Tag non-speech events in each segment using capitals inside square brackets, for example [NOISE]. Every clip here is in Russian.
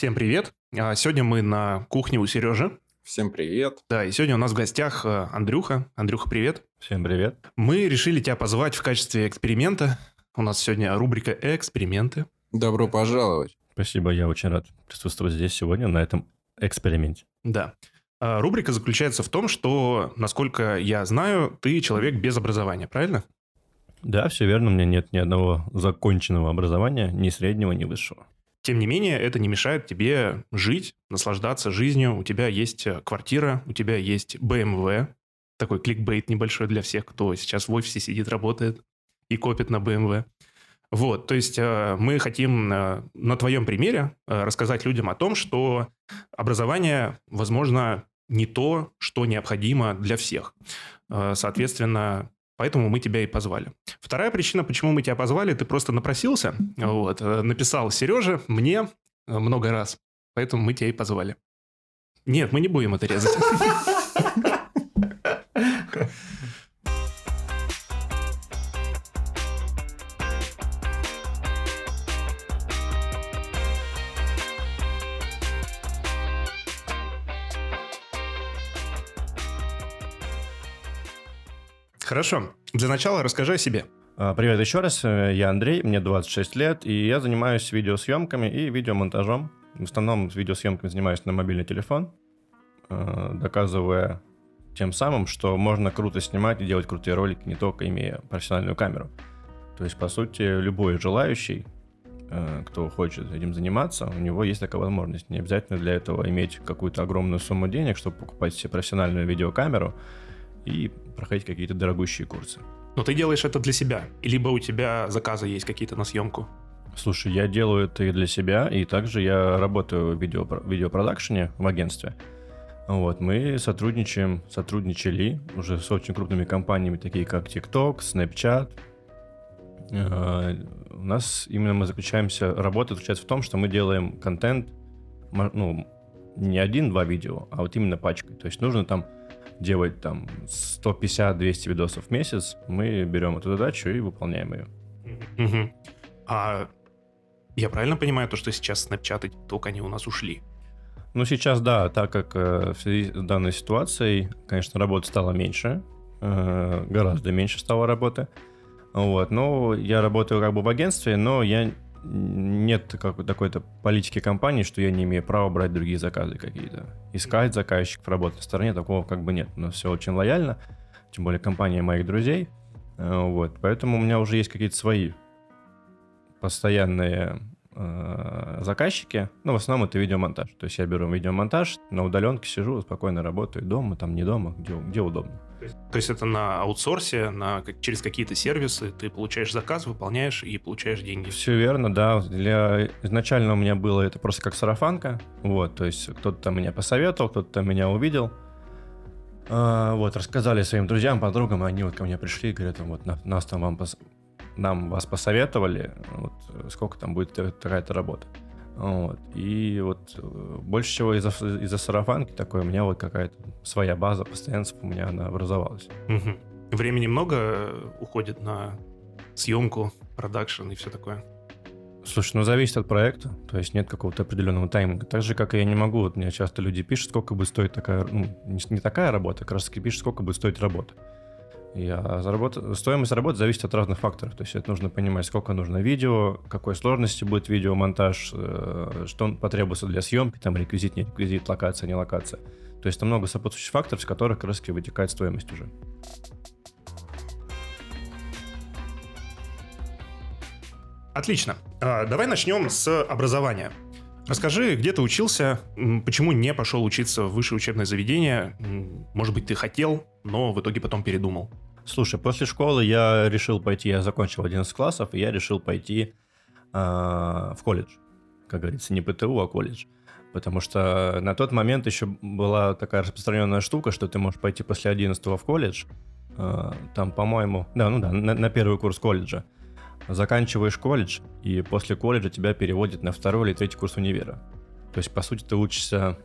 Всем привет. А, Сегодня мы на кухне у Сережи. Всем привет. Да, и сегодня у нас в гостях э, Андрюха. Андрюха, привет. Всем привет. Мы решили тебя позвать в качестве эксперимента. У нас сегодня рубрика «Эксперименты». Добро пожаловать. Спасибо, я очень рад присутствовать здесь сегодня на этом эксперименте. Да. А, Рубрика заключается в том, что, насколько я знаю, ты человек без образования, правильно? Да, все верно, у меня нет ни одного законченного образования, ни среднего, ни высшего. Тем не менее, это не мешает тебе жить, наслаждаться жизнью. У тебя есть э, квартира, у тебя есть BMW. Такой кликбейт небольшой для всех, кто сейчас в офисе сидит, работает и копит на BMW. Вот, то есть э, мы хотим э, на твоем примере рассказать людям о том, что образование, возможно, не то, что необходимо для всех. Соответственно, поэтому мы тебя и позвали. Вторая причина, почему мы тебя позвали, ты просто напросился, вот, э, написал Сереже, мне э, много раз, поэтому мы тебя и позвали. Нет, мы не будем это резать. [LAUGHS] Хорошо. Для начала расскажи о себе. А, Привет еще раз, э, я Андрей, мне 26 лет, и я занимаюсь видеосъемками и видеомонтажом. В основном с видеосъемками занимаюсь на мобильный телефон, э, доказывая тем самым, что можно круто снимать и делать крутые ролики, не только имея профессиональную камеру. То есть, по сути, любой желающий, э, кто хочет этим заниматься, у него есть такая возможность. Не обязательно для этого иметь какую-то огромную сумму денег, чтобы покупать себе профессиональную видеокамеру и проходить какие-то дорогущие курсы. Но ты делаешь это для себя, либо у тебя заказы есть какие-то на съемку. Слушай, я делаю это и для себя, и также я работаю в видео, видеопродакшене в агентстве. Вот, мы сотрудничаем, сотрудничали уже с очень крупными компаниями, такие как TikTok, Snapchat. Э, У нас именно мы заключаемся, работа заключается в том, что мы делаем контент, ну, не один-два видео, а вот именно пачкой. То есть нужно там делать там 150-200 видосов в месяц, мы берем эту задачу и выполняем ее. Мгм. А я правильно понимаю то, что сейчас Snapchat и TikTok, они у нас ушли? Ну, сейчас, да, так как э, в связи с данной ситуацией, конечно, работы стало меньше, э, гораздо меньше стало работы. Вот, но я работаю как бы в агентстве, но я нет как, такой-то политики компании, что я не имею права брать другие заказы какие-то. Искать заказчиков, работать на стороне, такого как бы нет. Нас все очень лояльно, тем более компания моих друзей. Э, Вот, поэтому у меня уже есть какие-то свои постоянные э, заказчики. Ну, в основном это видеомонтаж. То есть я беру видеомонтаж, на удаленке сижу, спокойно работаю дома, там не дома, где, где удобно. То есть это на аутсорсе, на, через какие-то сервисы, ты получаешь заказ, выполняешь и получаешь деньги. Все верно, да. Для... Изначально у меня было это просто как сарафанка. Вот, то есть кто-то меня посоветовал, кто-то меня увидел. А, вот, рассказали своим друзьям, подругам, они вот ко мне пришли и говорят, вот на- нас там вам пос- нам вас посоветовали, вот, сколько там будет та- такая-то работа. Вот. И вот э, больше всего из-за, из-за сарафанки такой у меня вот какая-то своя база постоянцев у меня она образовалась. Мгм. Времени много э, уходит на съемку, продакшн и все такое. Слушай, ну зависит от проекта, то есть нет какого-то определенного тайминга. Так же, как и я не могу, вот мне часто люди пишут, сколько будет стоить такая, ну, не, такая работа, как раз таки пишут, сколько будет стоить работа. Я заработ... Стоимость работы зависит от разных факторов, то есть это нужно понимать, сколько нужно видео, какой сложности будет видеомонтаж, э, что потребуется для съемки, там реквизит, не реквизит, локация, не локация. То есть там много сопутствующих факторов, с которых как вытекает стоимость уже. Отлично. А, Давай начнем с образования. Расскажи, где ты учился, почему не пошел учиться в высшее учебное заведение? Может быть, ты хотел, но в итоге потом передумал. Слушай, после школы я решил пойти, я закончил 11 классов, и я решил пойти а, в колледж. Как говорится, не ПТУ, а колледж. Потому что на тот момент еще была такая распространенная штука, что ты можешь пойти после 11 в колледж. а, там, по-моему, да, ну да, на, на первый курс колледжа. Заканчиваешь колледж, и после колледжа тебя переводят на второй или третий курс универа. То есть, по сути, ты учишься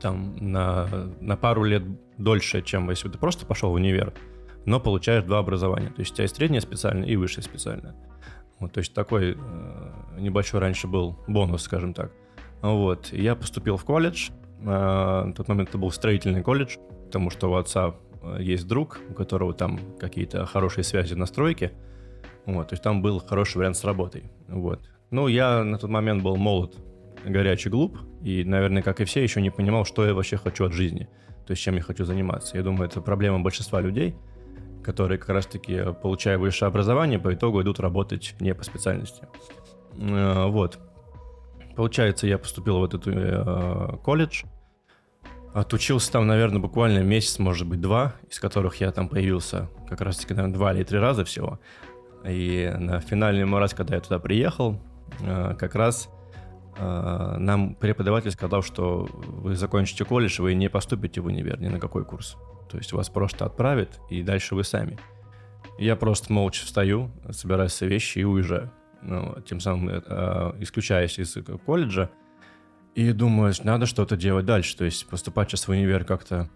там на, на пару лет дольше, чем если бы ты просто пошел в универ, но получаешь два образования. То есть у тебя есть среднее специальное и высшее специальное. Вот, то есть такой э, небольшой раньше был бонус, скажем так. Вот. Я поступил в колледж. А, На тот момент это был строительный колледж, потому что у отца э, есть друг, у которого там какие-то хорошие связи на стройке. Вот, то есть там был хороший вариант с работой. Вот. Ну, я на тот момент был молод, горячий, глуп, и, наверное, как и все, еще не понимал, что я вообще хочу от жизни, то есть чем я хочу заниматься. Я думаю, это проблема большинства людей, которые как раз-таки, получая высшее образование, по итогу идут работать не по специальности. Э, Вот. Получается, я поступил в этот э, колледж, отучился там, наверное, буквально месяц, может быть, два, из которых я там появился как раз-таки, наверное, два или три раза всего. И на финальный мой раз, когда я туда приехал, э, как раз нам преподаватель сказал, что вы закончите колледж, вы не поступите в универ ни на какой курс. То есть вас просто отправят, и дальше вы сами. Я просто молча встаю, собираю свои вещи и уезжаю. Ну, тем самым э, исключаясь из колледжа. И думаю, надо что-то делать дальше. То есть поступать сейчас в универ как-то...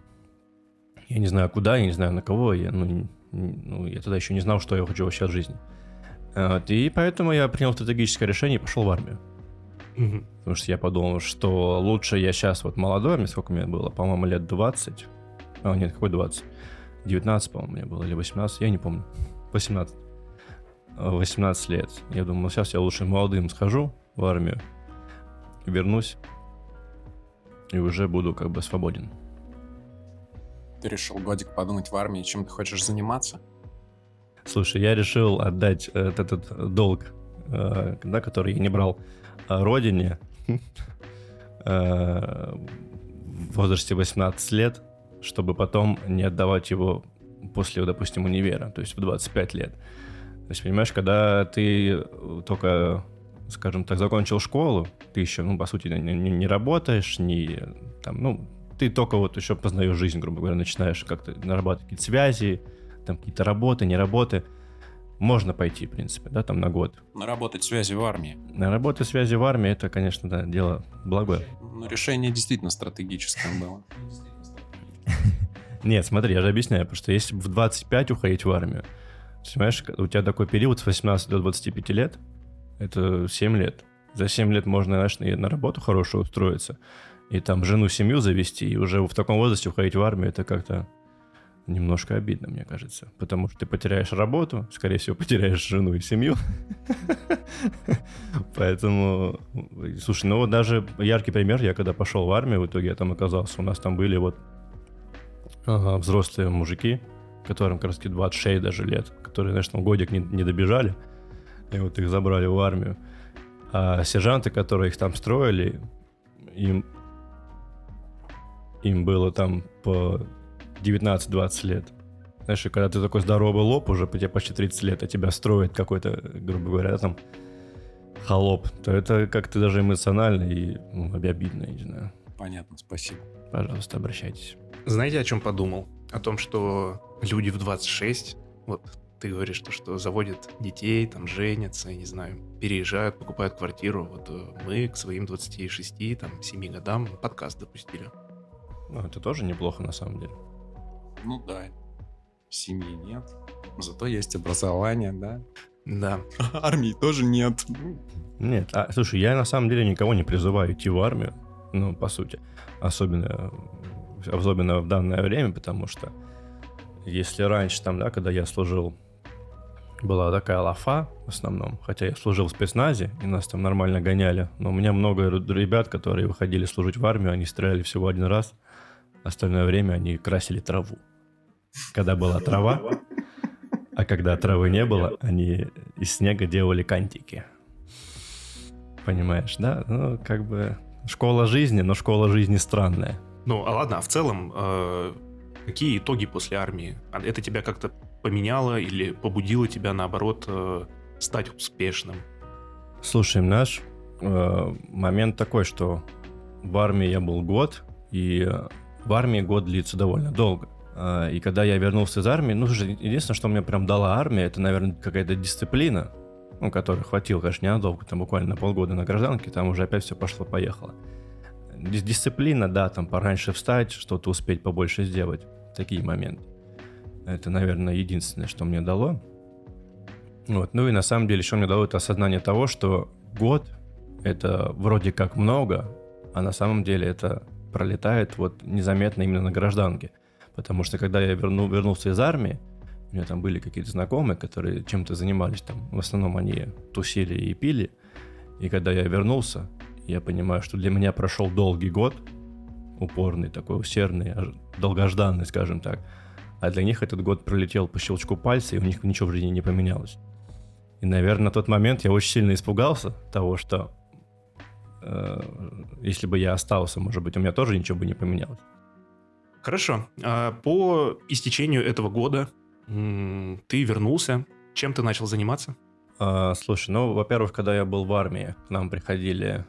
Я не знаю куда, я не знаю на кого. Я, ну, ну, я тогда еще не знал, что я хочу вообще от жизни. Вот, и поэтому я принял стратегическое решение и пошел в армию. Потому что я подумал, что лучше я сейчас вот молодой, мне сколько мне было, по-моему, лет 20. А, нет, какой 20? 19, по-моему, мне было, или 18, я не помню. 18. А, 18 лет. Я думал, сейчас я лучше молодым схожу в армию, вернусь, и уже буду как бы свободен. Ты решил годик подумать в армии, чем ты хочешь заниматься? Слушай, я решил отдать э, этот, этот долг, э, да, который я не брал э, родине [LAUGHS] в возрасте 18 лет, чтобы потом не отдавать его после, допустим, универа, то есть в 25 лет. То есть, понимаешь, когда ты только, скажем так, закончил школу, ты еще, ну, по сути, не, не- не работаешь, не там, ну, ты только вот еще познаешь жизнь, грубо говоря, начинаешь как-то нарабатывать какие-то связи, там какие-то работы, не работы. Можно пойти, в принципе, да, там на год. Наработать связи в армии. На работы связи в армии это, конечно, да, дело благое. Ну, решение действительно стратегическое было. [LAUGHS] Нет, смотри, я же объясняю, потому что если в 25 уходить в армию, понимаешь, у тебя такой период с 18 до 25 лет, это 7 лет. За 7 лет можно, знаешь, и на работу хорошую устроиться, и там жену, семью завести, и уже в таком возрасте уходить в армию, это как-то немножко обидно, мне кажется. Потому что ты потеряешь работу, скорее всего, [LAUGHS] потеряешь жену и семью. [LAUGHS] Поэтому, слушай, ну вот даже яркий пример, я когда пошел в армию, в итоге я там оказался, у нас там были вот ага, взрослые мужики, которым как раз 26 даже лет, которые, знаешь, там годик не, не добежали, и вот их забрали в армию. А сержанты, которые их там строили, им, им было там по 19-20 лет. Знаешь, и когда ты такой здоровый лоб, уже по тебе почти 30 лет, а тебя строит какой-то, грубо говоря, там холоп, то это как-то даже эмоционально и ну, обидно, не знаю. Понятно, спасибо. Пожалуйста, обращайтесь. Знаете, о чем подумал? О том, что люди в 26, вот ты говоришь, то, что заводят детей, там женятся, я не знаю, переезжают, покупают квартиру. Вот э, мы к своим 26, там, 7 годам подкаст допустили. Ну, это тоже неплохо на самом деле. Ну да. Семьи нет. Зато есть образование, да? Да. [LAUGHS] Армии тоже нет. Нет, а, слушай, я на самом деле никого не призываю идти в армию, ну, по сути, особенно, особенно в данное время, потому что если раньше там, да, когда я служил, была такая лафа в основном, хотя я служил в спецназе, и нас там нормально гоняли, но у меня много ребят, которые выходили служить в армию, они стреляли всего один раз, остальное время они красили траву. Когда была трава, а когда травы не было, они из снега делали кантики. Понимаешь, да? Ну, как бы школа жизни, но школа жизни странная. Ну, а ладно, а в целом, э, какие итоги после армии? А Это тебя как-то поменяло или побудило тебя, наоборот, э, стать успешным? Слушай, наш э, момент такой, что в армии я был год, и в армии год длится довольно долго. Э, И когда я вернулся из армии, ну, слушай, единственное, что мне прям дала армия, это, наверное, какая-то дисциплина, ну, которой хватило, конечно, ненадолго, там буквально на полгода на гражданке, там уже опять все пошло-поехало. Дис- Дисциплина, да, там пораньше встать, что-то успеть побольше сделать. Такие моменты. Это, наверное, единственное, что мне дало. Вот. Ну и на самом деле еще мне дало это осознание того, что год это вроде как много, а на самом деле это пролетает вот незаметно именно на гражданке. Потому что когда я верну, вернулся из армии, у меня там были какие-то знакомые, которые чем-то занимались там. В основном они тусили и пили. И когда я вернулся, я понимаю, что для меня прошел долгий год, упорный, такой усердный, долгожданный, скажем так. А для них этот год пролетел по щелчку пальца, и у них ничего в жизни не поменялось. И, наверное, на тот момент я очень сильно испугался того, что э, если бы я остался, может быть, у меня тоже ничего бы не поменялось. Хорошо. А по истечению этого года ты вернулся. Чем ты начал заниматься? А, слушай, ну, во-первых, когда я был в армии, к нам приходили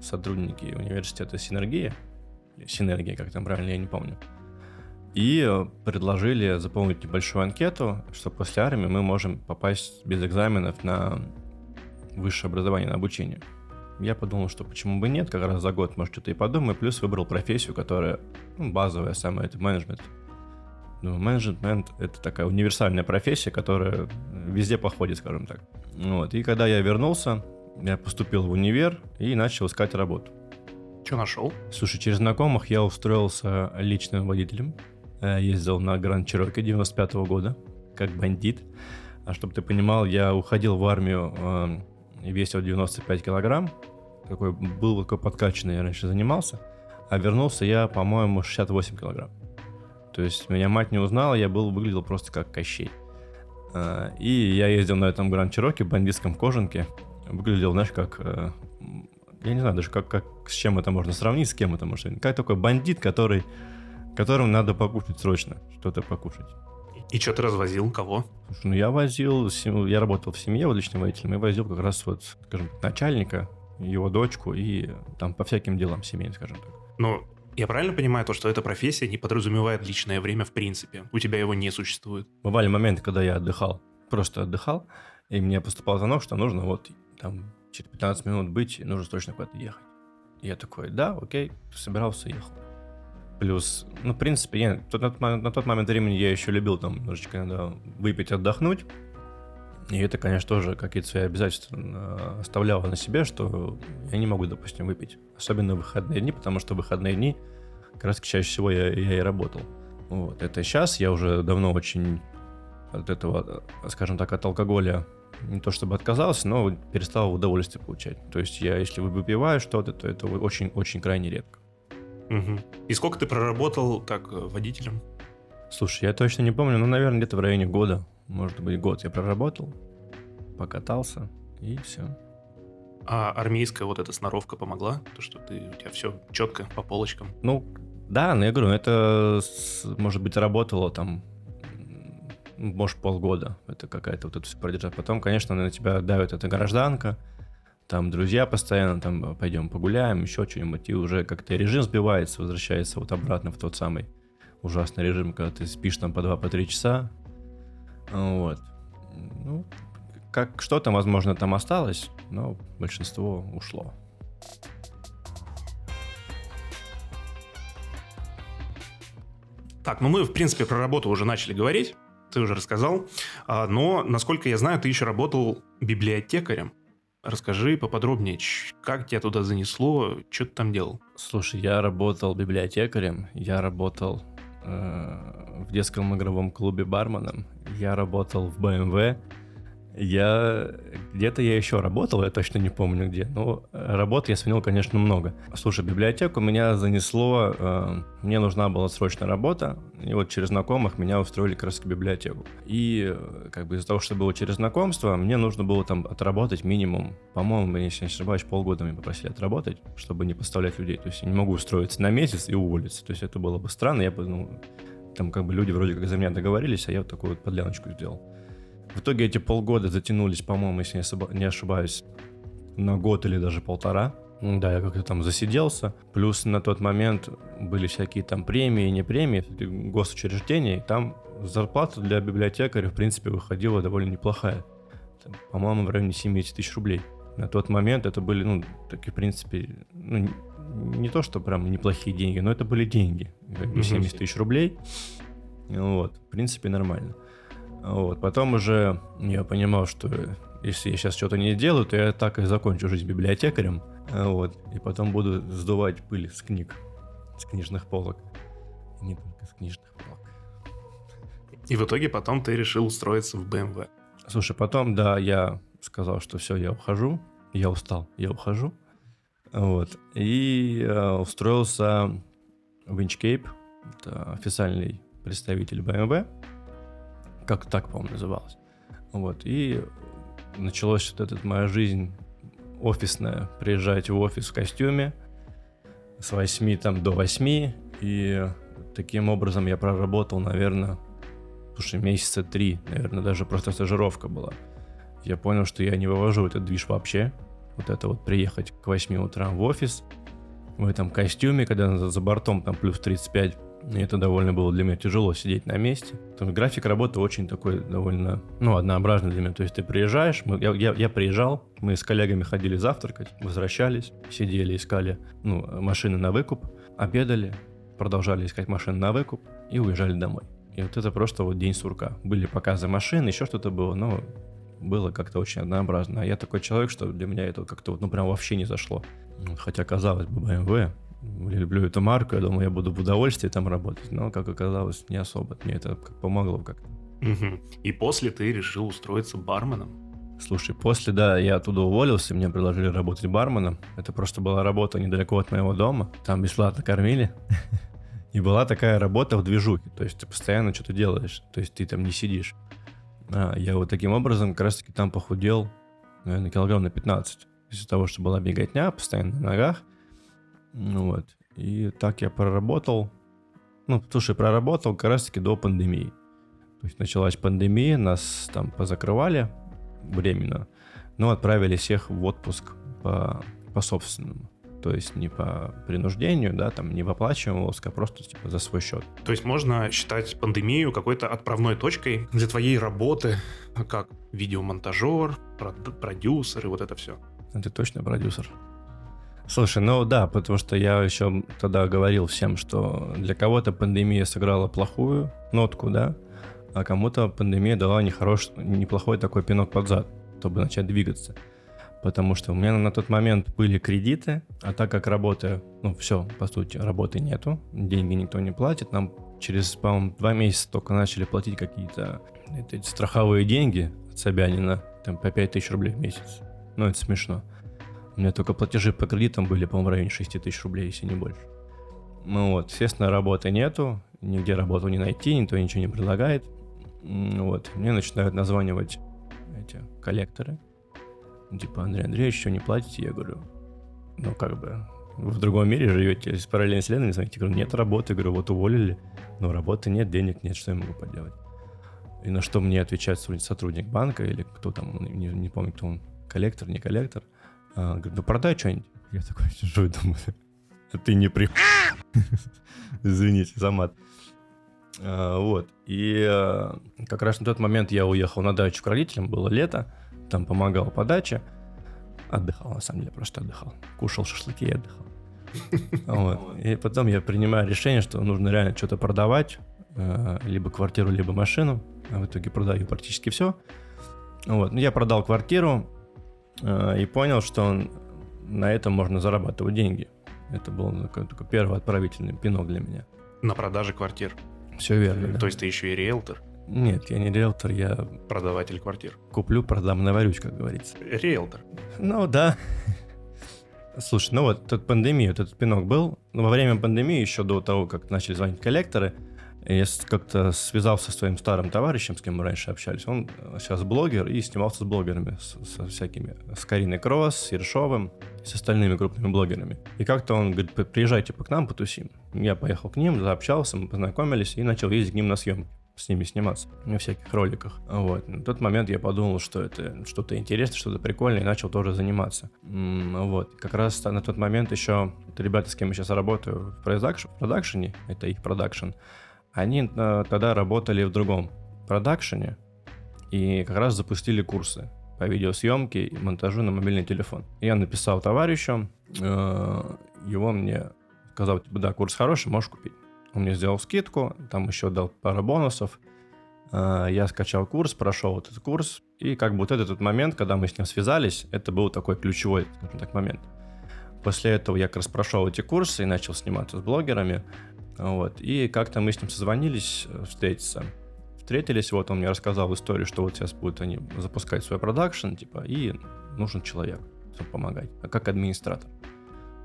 сотрудники университета Синергия, Синергия, как там правильно, я не помню, и предложили заполнить небольшую анкету, что после армии мы можем попасть без экзаменов на высшее образование, на обучение. Я подумал, что почему бы нет, как раз за год, может, что-то и подумаю, плюс выбрал профессию, которая ну, базовая самая, это менеджмент. Ну, менеджмент — это такая универсальная профессия, которая везде походит, скажем так. Вот. И когда я вернулся, я поступил в универ и начал искать работу. Что нашел? Слушай, через знакомых я устроился личным водителем. Э, ездил на Гранд Чироке 95 -го года, как бандит. А чтобы ты понимал, я уходил в армию, э, весил 95 килограмм. Такой, был такой подкачанный, я раньше занимался. А вернулся я, по-моему, 68 килограмм. То есть меня мать не узнала, я был, выглядел просто как Кощей. Э, и я ездил на этом Гранд Чироке, бандитском кожанке. Выглядел, знаешь, как... Э, я не знаю даже, как, как, с чем это можно сравнить, с кем это можно сравнить. Как такой бандит, который, которому надо покушать срочно, что-то покушать. И что ты развозил? Кого? Слушай, ну я возил, я работал в семье вот личным водителем, и возил как раз вот, скажем, начальника, его дочку и там по всяким делам семейным, скажем так. Ну, я правильно понимаю то, что эта профессия не подразумевает личное время в принципе? У тебя его не существует? Бывали моменты, когда я отдыхал, просто отдыхал, и мне поступал звонок, что нужно вот там через 15 минут быть, нужно точно куда-то ехать. Я такой, да, окей, собирался, ехал. Плюс, ну, в принципе, я, на, на тот момент времени я еще любил там немножечко иногда выпить, отдохнуть. И это, конечно, тоже какие-то свои обязательства э, оставляло на себе, что я не могу, допустим, выпить. Особенно в выходные дни, потому что в выходные дни как раз чаще всего я, я и работал. Вот. Это сейчас я уже давно очень от этого, скажем так, от алкоголя не то чтобы отказался, но перестал удовольствие получать. То есть я, если выпиваю что-то, то это очень-очень крайне редко. Угу. И сколько ты проработал так водителем? Слушай, я точно не помню, но, наверное, где-то в районе года может быть, год я проработал, покатался, и все. А армейская вот эта сноровка помогла? То, что ты, у тебя все четко по полочкам? Ну, да, но я говорю, это, может быть, работало там, может, полгода. Это какая-то вот это все продержать. Потом, конечно, на тебя давит эта гражданка, там друзья постоянно, там пойдем погуляем, еще что-нибудь, и уже как-то режим сбивается, возвращается вот обратно в тот самый ужасный режим, когда ты спишь там по 2-3 по часа, вот. Ну, как что-то, возможно, там осталось, но большинство ушло. Так, ну мы, в принципе, про работу уже начали говорить, ты уже рассказал, а, но, насколько я знаю, ты еще работал библиотекарем. Расскажи поподробнее, как тебя туда занесло, что ты там делал? Слушай, я работал библиотекарем, я работал э, в детском игровом клубе барменом, я работал в BMW, я где-то я еще работал, я точно не помню где, но работы я сменил, конечно, много. Слушай, библиотеку меня занесло, э, мне нужна была срочная работа, и вот через знакомых меня устроили как раз в библиотеку. И э, как бы из-за того, что было через знакомство, мне нужно было там отработать минимум, по-моему, если не ошибаюсь, полгода меня попросили отработать, чтобы не поставлять людей. То есть я не могу устроиться на месяц и уволиться. То есть это было бы странно, я бы, ну, там как бы люди вроде как за меня договорились, а я вот такую вот подляночку сделал. В итоге эти полгода затянулись, по-моему, если не ошибаюсь, на год или даже полтора. Да, я как-то там засиделся. Плюс на тот момент были всякие там премии, не премии, госучреждения. И там зарплата для библиотекаря, в принципе, выходила довольно неплохая. Там, по-моему, в районе 70 тысяч рублей. На тот момент это были, ну, такие, в принципе, ну, не то, что прям неплохие деньги, но это были деньги. Как бы 70 тысяч рублей. Вот, в принципе, нормально. Вот. Потом уже я понимал, что Если я сейчас что-то не делаю, то я так и закончу жизнь библиотекарем. Вот. И потом буду сдувать пыль с книг, с книжных полок. И не только с книжных полок. И в итоге потом ты решил устроиться в BMW. Слушай, потом, да, я сказал, что все, я ухожу. Я устал, я ухожу. Вот. И э, устроился в Inchcape. Это официальный представитель BMW. Как так, по-моему, называлось. Вот. И началась вот эта моя жизнь офисная. Приезжать в офис в костюме с 8 там, до 8. И таким образом я проработал, наверное, слушай, месяца три, наверное, даже просто стажировка была. Я понял, что я не вывожу этот движ вообще. Вот это вот приехать к 8 утра в офис в этом костюме, когда за бортом там плюс 35, и это довольно было для меня тяжело сидеть на месте. Там график работы очень такой довольно, ну, однообразный для меня. То есть ты приезжаешь, мы, я, я, я приезжал, мы с коллегами ходили завтракать, возвращались, сидели, искали ну, машины на выкуп, обедали, продолжали искать машины на выкуп и уезжали домой. И вот это просто вот день сурка. Были показы машин, еще что-то было, но было как-то очень однообразно. А я такой человек, что для меня это как-то вот, ну, прям вообще не зашло. Хотя, казалось бы, BMW, я люблю эту марку, я думал, я буду в удовольствии там работать, но, как оказалось, не особо. Мне это помогло как-то. Угу. И после ты решил устроиться барменом? Слушай, после, да, я оттуда уволился, мне предложили работать барменом. Это просто была работа недалеко от моего дома. Там бесплатно кормили. [LAUGHS] И была такая работа в движухе, то есть ты постоянно что-то делаешь, то есть ты там не сидишь. А, я вот таким образом как раз-таки там похудел, наверное, килограмм на 15. Из-за того, что была беготня, постоянно на ногах. Ну вот. И так я проработал. Ну, слушай, проработал как раз-таки до пандемии. То есть началась пандемия, нас там позакрывали временно, но отправили всех в отпуск по, по собственному. То есть не по принуждению, да, там не в оплачиваемый отпуск, а просто типа за свой счет. То есть можно считать пандемию какой-то отправной точкой для твоей работы, как видеомонтажер, продюсер и вот это все. Ты точно продюсер? Слушай, ну да, потому что я еще тогда говорил всем, что для кого-то пандемия сыграла плохую нотку, да, а кому-то пандемия дала нехорош, неплохой такой пинок под зад, чтобы начать двигаться потому что у меня на тот момент были кредиты, а так как работы, ну все, по сути, работы нету, деньги никто не платит, нам через, по-моему, два месяца только начали платить какие-то страховые деньги от Собянина, там по 5 тысяч рублей в месяц. Ну, это смешно. У меня только платежи по кредитам были, по-моему, в районе 6 тысяч рублей, если не больше. Ну вот, естественно, работы нету, нигде работу не найти, никто ничего не предлагает. Вот, мне начинают названивать эти коллекторы, типа, Андрей Андреевич, что не платите? Я говорю, ну, как бы, вы в другом мире живете, с параллельной вселенной, знаете, говорю, нет работы, говорю, вот уволили, но работы нет, денег нет, что я могу поделать? И на что мне отвечает сотрудник банка или кто там, не, не помню, кто он, коллектор, не коллектор, а, говорит, ну продай что-нибудь. Я такой [LAUGHS] сижу и думаю, а ты не при... [LAUGHS] Извините за мат. А, вот. И а, как раз на тот момент я уехал на дачу к родителям, было лето, там помогал по даче. Отдыхал, на самом деле, просто отдыхал. Кушал шашлыки и отдыхал. [LAUGHS] Вот. И потом я принимаю решение, что нужно реально что-то продавать, э, либо квартиру, либо машину. А в итоге продаю практически все. Вот. Ну, я продал квартиру и понял, что на этом можно зарабатывать деньги. Это был такой, такой первый отправительный пинок для меня. На продаже квартир. Все верно. Да. То есть ты еще и риэлтор? Нет, я не риэлтор, я... Продаватель квартир. Куплю, продам, наварюсь, как говорится. Риэлтор. Ну, да. Слушай, ну вот тут пандемия, вот этот пинок был. Во время пандемии, еще до того, как начали звонить коллекторы, я как-то связался со своим старым товарищем, с кем мы раньше общались. Он сейчас блогер и снимался с блогерами, с, со всякими, с Кариной Кросс, с Ершовым, с остальными крупными блогерами. И как-то он говорит, приезжайте по к нам, потусим. Я поехал к ним, заобщался, мы познакомились и начал ездить к ним на съемки с ними сниматься на всяких роликах. Вот. На тот момент я подумал, что это что-то интересное, что-то прикольное, и начал тоже заниматься. Вот. Как раз на тот момент еще ребята, с кем я сейчас работаю в продакшене, это их продакшн, они э, тогда работали в другом продакшене и как раз запустили курсы по видеосъемке и монтажу на мобильный телефон. Я написал товарищу, э, его мне сказал, типа, да, курс хороший, можешь купить. Он мне сделал скидку, там еще дал пару бонусов. А, я скачал курс, прошел этот курс, и как бы вот этот момент, когда мы с ним связались, это был такой ключевой, скажем так, момент. После этого я как раз прошел эти курсы и начал сниматься с блогерами, вот, и как-то мы с ним созвонились э, встретиться. Встретились, вот он мне рассказал историю, что вот сейчас будут они запускать свой продакшн, типа, и нужен человек, чтобы помогать, а как администратор.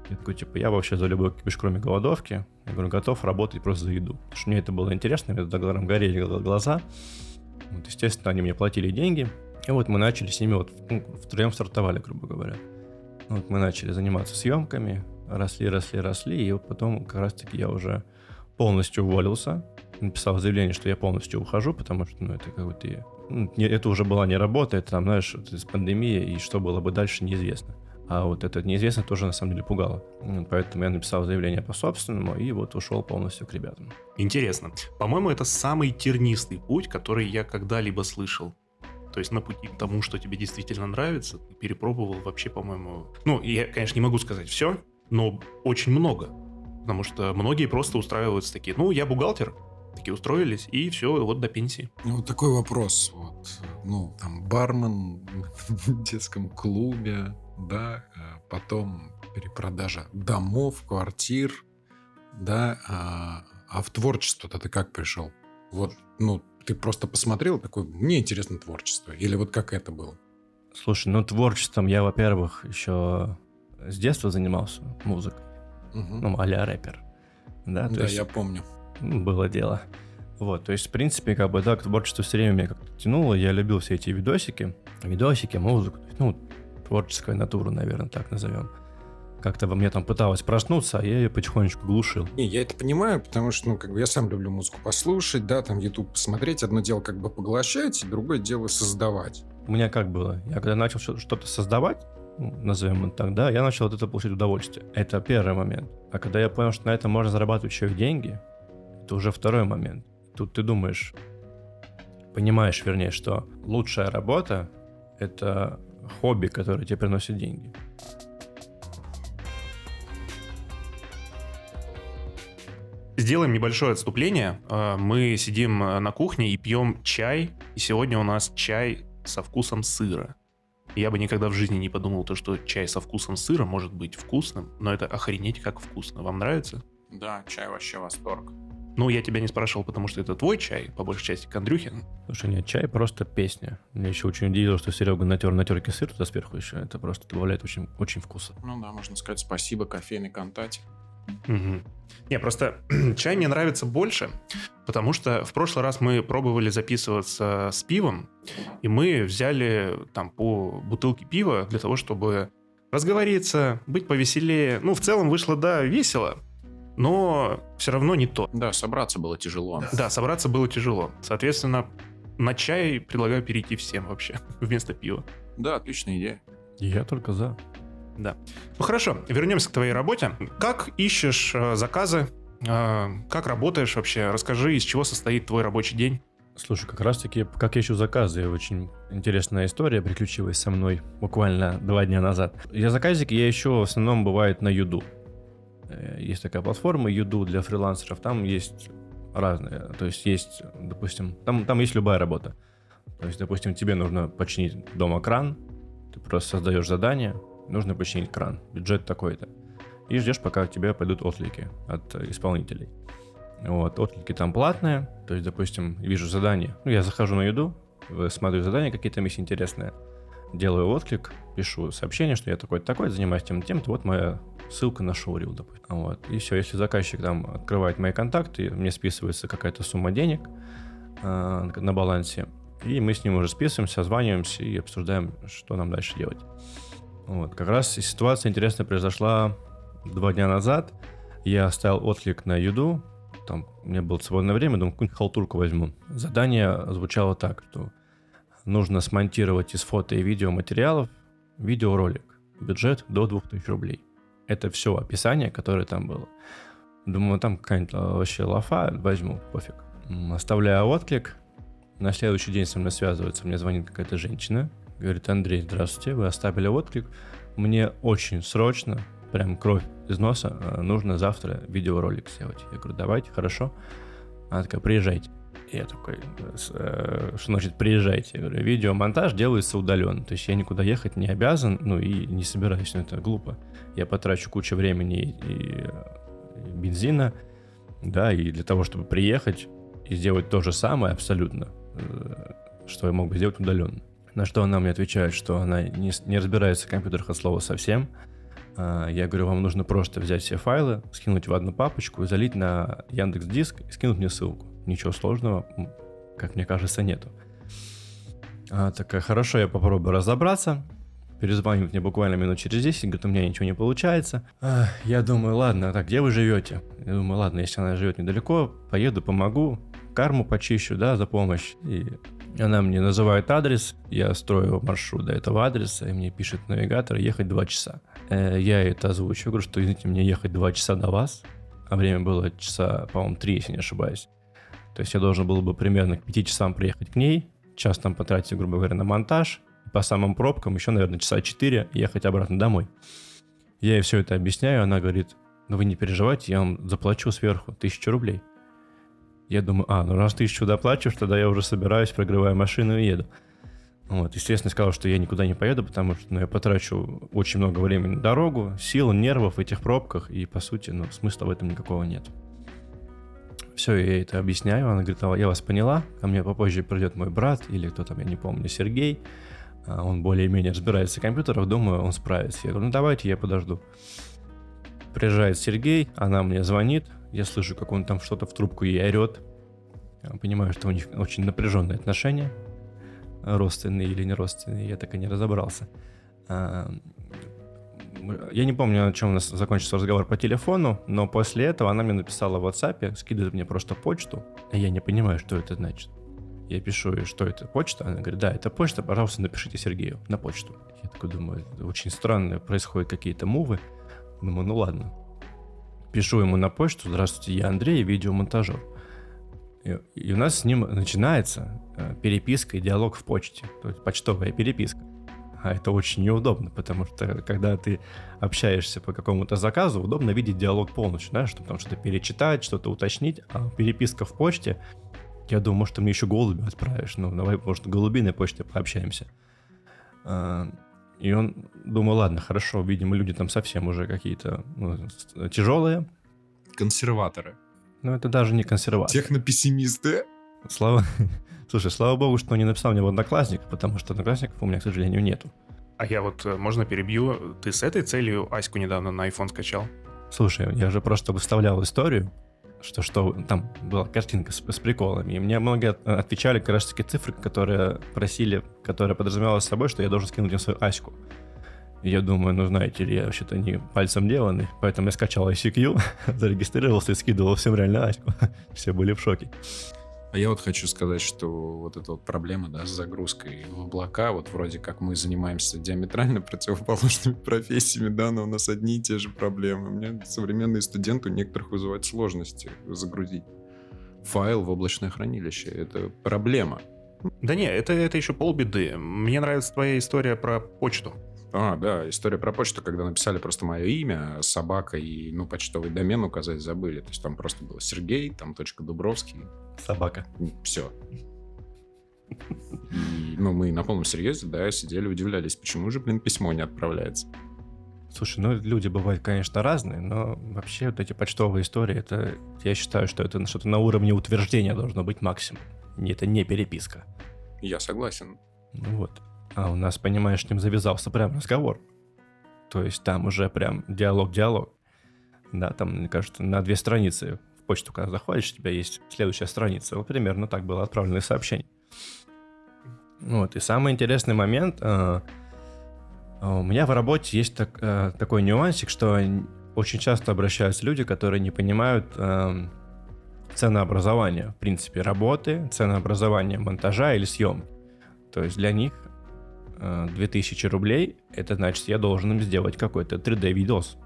Я такой, типа, я вообще за любой кипиш, кроме голодовки. Я говорю, готов работать просто за еду. Потому что мне это было интересно, мне тогда горели глаза. Вот, естественно, они мне платили деньги. И вот мы начали с ними вот ну, втроем стартовали, грубо говоря. Вот мы начали заниматься съемками, росли, росли, росли, и вот потом как раз-таки я уже полностью уволился, написал заявление, что я полностью ухожу, потому что, ну, это как бы ты... Ну, это уже была не работа, это там, знаешь, из пандемии, и что было бы дальше, неизвестно. А вот это неизвестно тоже на самом деле пугало. Поэтому я написал заявление по собственному и вот ушел полностью к ребятам. Интересно. По-моему, это самый тернистый путь, который я когда-либо слышал. То есть на пути к тому, что тебе действительно нравится, ты перепробовал вообще, по-моему... Ну, я, конечно, не могу сказать все, но очень много. Потому что многие просто устраиваются такие, ну, я бухгалтер, такие устроились, и все, вот до пенсии. Ну, вот такой вопрос. Вот, ну, там, бармен [LAUGHS] в детском клубе, да, э, потом перепродажа домов, квартир, да, а, а в творчество-то ты как пришел? Вот, ну, ты просто посмотрел такой, мне интересно творчество, или вот как это было? Слушай, ну творчеством я, во-первых, еще с детства занимался музыкой, угу. ну, а-ля рэпер. Да, да есть, я помню. Было дело. Вот, то есть, в принципе, как бы, да, к творчеству все время меня как-то тянуло, я любил все эти видосики, видосики, музыку, ну, творческая натура, наверное, так назовем. Как-то во мне там пыталась проснуться, а я ее потихонечку глушил. Не, я это понимаю, потому что, ну, как бы я сам люблю музыку послушать, да, там YouTube посмотреть. Одно дело как бы поглощать, и другое дело создавать. У меня как было? Я когда начал что-то создавать, назовем это так, да, я начал от этого получать удовольствие. Это первый момент. А когда я понял, что на этом можно зарабатывать еще и деньги, это уже второй момент. Тут ты думаешь, понимаешь, вернее, что лучшая работа — это хобби, которое тебе приносит деньги. Сделаем небольшое отступление. А, мы сидим на кухне и пьем чай. И сегодня у нас чай со вкусом сыра. Я бы никогда в жизни не подумал, то, что чай со вкусом сыра может быть вкусным, но это охренеть как вкусно. Вам нравится? Да, чай вообще восторг. Ну, я тебя не спрашивал, потому что это твой чай, по большей части, к Андрюхе. Слушай, нет, чай просто песня. Мне еще очень удивило, что Серега натер на терке сыр туда сверху еще. Это просто добавляет очень, очень вкуса. Ну да, можно сказать спасибо кофейной контате. Угу. Не, просто [CLEARS THROAT] чай мне нравится больше, потому что в прошлый раз мы пробовали записываться с пивом, и мы взяли там по бутылке пива для того, чтобы разговориться, быть повеселее. Ну, в целом вышло, да, весело, но все равно не то. Да, собраться было тяжело. Да, собраться было тяжело. Соответственно, на чай предлагаю перейти всем вообще [LAUGHS] вместо пива. Да, отличная идея. Я только за. Да. Ну хорошо, вернемся к твоей работе. Как ищешь э, заказы? Э, как работаешь вообще? Расскажи, из чего состоит твой рабочий день? Слушай, как раз-таки, как я ищу заказы, очень интересная история приключилась со мной буквально два дня назад. Я заказики я ищу в основном бывает на Юду. Э, есть такая платформа Юду для фрилансеров, там есть разные, то есть есть, допустим, там, там есть любая работа. То есть, допустим, тебе нужно починить дома кран, ты просто создаешь задание, нужно починить кран, бюджет такой-то. И ждешь, пока тебе пойдут отклики от исполнителей. Вот, отклики там платные, то есть, допустим, вижу задание, ну, я захожу на еду, смотрю задания какие-то есть интересные, делаю отклик, пишу сообщение, что я такой-то такой, занимаюсь тем тем то вот моя ссылка на шоурил, допустим. Вот. И все, если заказчик там открывает мои контакты, мне списывается какая-то сумма денег э, на балансе, и мы с ним уже списываемся, созваниваемся и обсуждаем, что нам дальше делать. Вот. Как раз ситуация интересная произошла два дня назад. Я оставил отклик на Юду, там у меня было свободное время, думаю, какую-нибудь халтурку возьму. Задание звучало так, что нужно смонтировать из фото и видео материалов видеоролик. Бюджет до 2000 рублей. Это все описание, которое там было. Думаю, ну, там какая-нибудь а, вообще лафа, возьму, пофиг. Оставляю отклик. На следующий день со мной связывается, мне звонит какая-то женщина. Говорит, Андрей, здравствуйте, вы оставили отклик. Мне очень срочно, прям кровь из носа, а, нужно завтра видеоролик сделать. Я говорю, давайте, хорошо. Она такая, приезжайте. Я такой, э, что значит приезжайте? Я говорю, видеомонтаж делается удаленно. То есть я никуда ехать не обязан, ну и не собираюсь, ну это глупо. Я потрачу кучу времени и, и бензина, да, и для того, чтобы приехать и сделать то же самое абсолютно, э, что я мог бы сделать удаленно. На что она мне отвечает, что она не, не разбирается в компьютерах от слова совсем. А, я говорю, вам нужно просто взять все файлы, скинуть в одну папочку залить на Яндекс Диск и скинуть мне ссылку. Ничего сложного, как мне кажется, нету. А, такая, хорошо, я попробую разобраться. Перезванивает мне буквально минут через 10, говорит, у меня ничего не получается. А, я думаю, ладно, так, где вы живете? Я думаю, ладно, если она живет недалеко, поеду, помогу, карму почищу, да, за помощь. И она мне называет адрес, я строю маршрут до этого адреса, и мне пишет навигатор ехать 2 часа. Э, я это озвучу, говорю, что, извините, мне ехать 2 часа до вас, а время было часа, по-моему, 3, если не ошибаюсь. То есть я должен был бы примерно к 5 часам приехать к ней, час там потратить, грубо говоря, на монтаж, по самым пробкам еще, наверное, часа 4 ехать обратно домой. Я ей все это объясняю, она говорит, ну вы не переживайте, я вам заплачу сверху тысячу рублей. Я думаю, а, ну раз тысячу доплачиваешь, тогда я уже собираюсь, прогреваю машину и еду. Вот, естественно, сказал, что я никуда не поеду, потому что ну, я потрачу очень много времени на дорогу, сил, нервов в этих пробках, и, по сути, ну, смысла в этом никакого нет. Все, я это объясняю, она говорит, а, я вас поняла, ко мне попозже придет мой брат, или кто там, я не помню, Сергей, а, он более-менее разбирается в компьютерах, думаю, он справится. Я говорю, ну давайте, я подожду. Приезжает Сергей, она мне звонит, я слышу, как он там что-то в трубку ей орет. Понимаю, что у них очень напряженные отношения, родственные или не родственные, я так и не разобрался. А, я не помню, на чем у нас закончился разговор по телефону, но после этого она мне написала в WhatsApp, скидывает мне просто почту, и я не понимаю, что это значит. Я пишу ей, что это почта. Она говорит, да, это почта, пожалуйста, напишите Сергею на почту. Я такой думаю, очень странно, происходят какие-то мувы. Думаю, ну ладно. Пишу ему на почту, здравствуйте, я Андрей, видеомонтажер. И, у нас с ним начинается э, переписка и диалог в почте, то есть почтовая переписка. А это очень неудобно, потому что когда ты общаешься по какому-то заказу, удобно видеть диалог полностью, да, чтобы там что-то перечитать, что-то уточнить, а переписка в почте я думаю, может, ты мне еще голуби отправишь. Ну, давай, может, голубиной почте пообщаемся. И он думал, ладно, хорошо, видимо, люди там совсем уже какие-то ну, тяжелые. Консерваторы. Ну, это даже не консерваторы. Технопессимисты. Слава... [LAUGHS] Слушай, слава богу, что он не написал мне в одноклассник, потому что одноклассников у меня, к сожалению, нету. А я вот, э, можно перебью, ты с этой целью Аську недавно на iPhone скачал? Слушай, я же просто выставлял историю, что, что там была картинка с, с приколами. И мне многие отвечали как раз таки цифры, которые просили, которые подразумевалось собой, что я должен скинуть им свою аську. И я думаю, ну знаете ли, я вообще-то не пальцем деланный, поэтому я скачал ICQ, [LAUGHS] зарегистрировался и скидывал всем реально аську. [LAUGHS] Все были в шоке. А я вот хочу сказать, что вот эта вот проблема, да, с загрузкой в облака, вот вроде как мы занимаемся диаметрально [LAUGHS] противоположными профессиями, да, но у нас одни и те же проблемы. Меня современные студенты у некоторых вызывают сложности загрузить файл в облачное хранилище. Это проблема. Да не, это, это еще полбеды. Мне нравится твоя история про почту. А, да, история про почту, когда написали просто мое имя, собака и, ну, почтовый домен указать забыли. То есть там просто было Сергей, там точка Дубровский. Собака. Все. И, ну, мы на полном серьезе, да, сидели, удивлялись, почему же, блин, письмо не отправляется. Слушай, ну люди бывают, конечно, разные, но вообще вот эти почтовые истории, это, я считаю, что это что-то на уровне утверждения должно быть максимум. Это не переписка. Я согласен. Ну вот. А у нас, понимаешь, с ним завязался прям разговор. То есть там уже прям диалог-диалог. Да, там, мне кажется, на две страницы в почту, когда заходишь, у тебя есть следующая страница. Вот примерно так было отправлено сообщение. Вот, и самый интересный момент, э, у меня в работе есть так, э, такой нюансик, что очень часто обращаются люди, которые не понимают э, ценообразования, в принципе, работы, ценообразования монтажа или съемки. То есть для них 2000 э, рублей, это значит, я должен им сделать какой-то 3D-видос,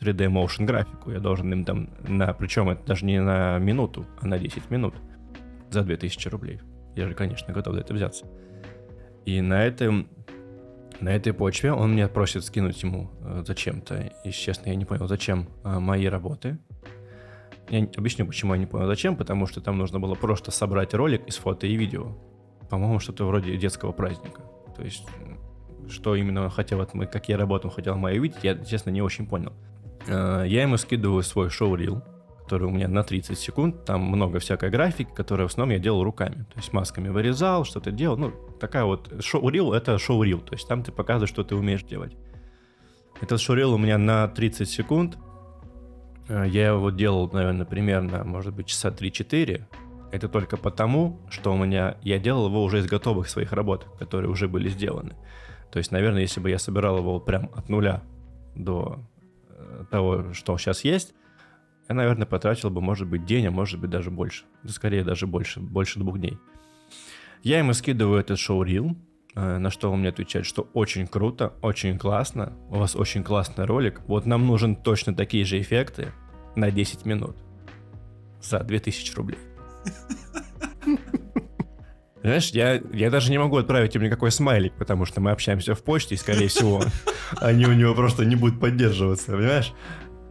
3D-motion графику. Я должен им там, на, причем это даже не на минуту, а на 10 минут за 2000 рублей. Я же, конечно, готов за это взяться. И на этом на этой почве он меня просит скинуть ему э, зачем-то, и честно, я не понял, зачем э, мои работы. Я объясню, почему я не понял, зачем. Потому что там нужно было просто собрать ролик из фото и видео. По-моему, что-то вроде детского праздника. То есть, что именно хотел, какие работы он хотел мои увидеть, я, честно, не очень понял. Э, Я ему скидываю свой шоу-рил, который у меня на 30 секунд. Там много всякой графики, которую в основном я делал руками. То есть масками вырезал, что-то делал. Ну, такая вот... Шоу-рил — это шоу-рил. То есть там ты показываешь, что ты умеешь делать. Этот шоу-рил у меня на 30 секунд. Э, Я его делал, наверное, примерно, может быть, часа 3-4. Это только потому, что у меня... Я делал его уже из готовых своих работ, которые уже были сделаны. То есть, наверное, если бы я собирал его прям от нуля до э, того, что сейчас есть, я, наверное, потратил бы, может быть, день, а может быть, даже больше. Скорее, даже больше, больше двух дней. Я ему скидываю этот шоу-рил, э, на что он мне отвечает, что очень круто, очень классно, у вас очень классный ролик, вот нам нужен точно такие же эффекты на 10 минут за 2000 рублей. Знаешь, я, я даже не могу отправить им никакой смайлик, потому что мы общаемся в почте, и, скорее всего, [LAUGHS] они у него просто не будут поддерживаться, понимаешь?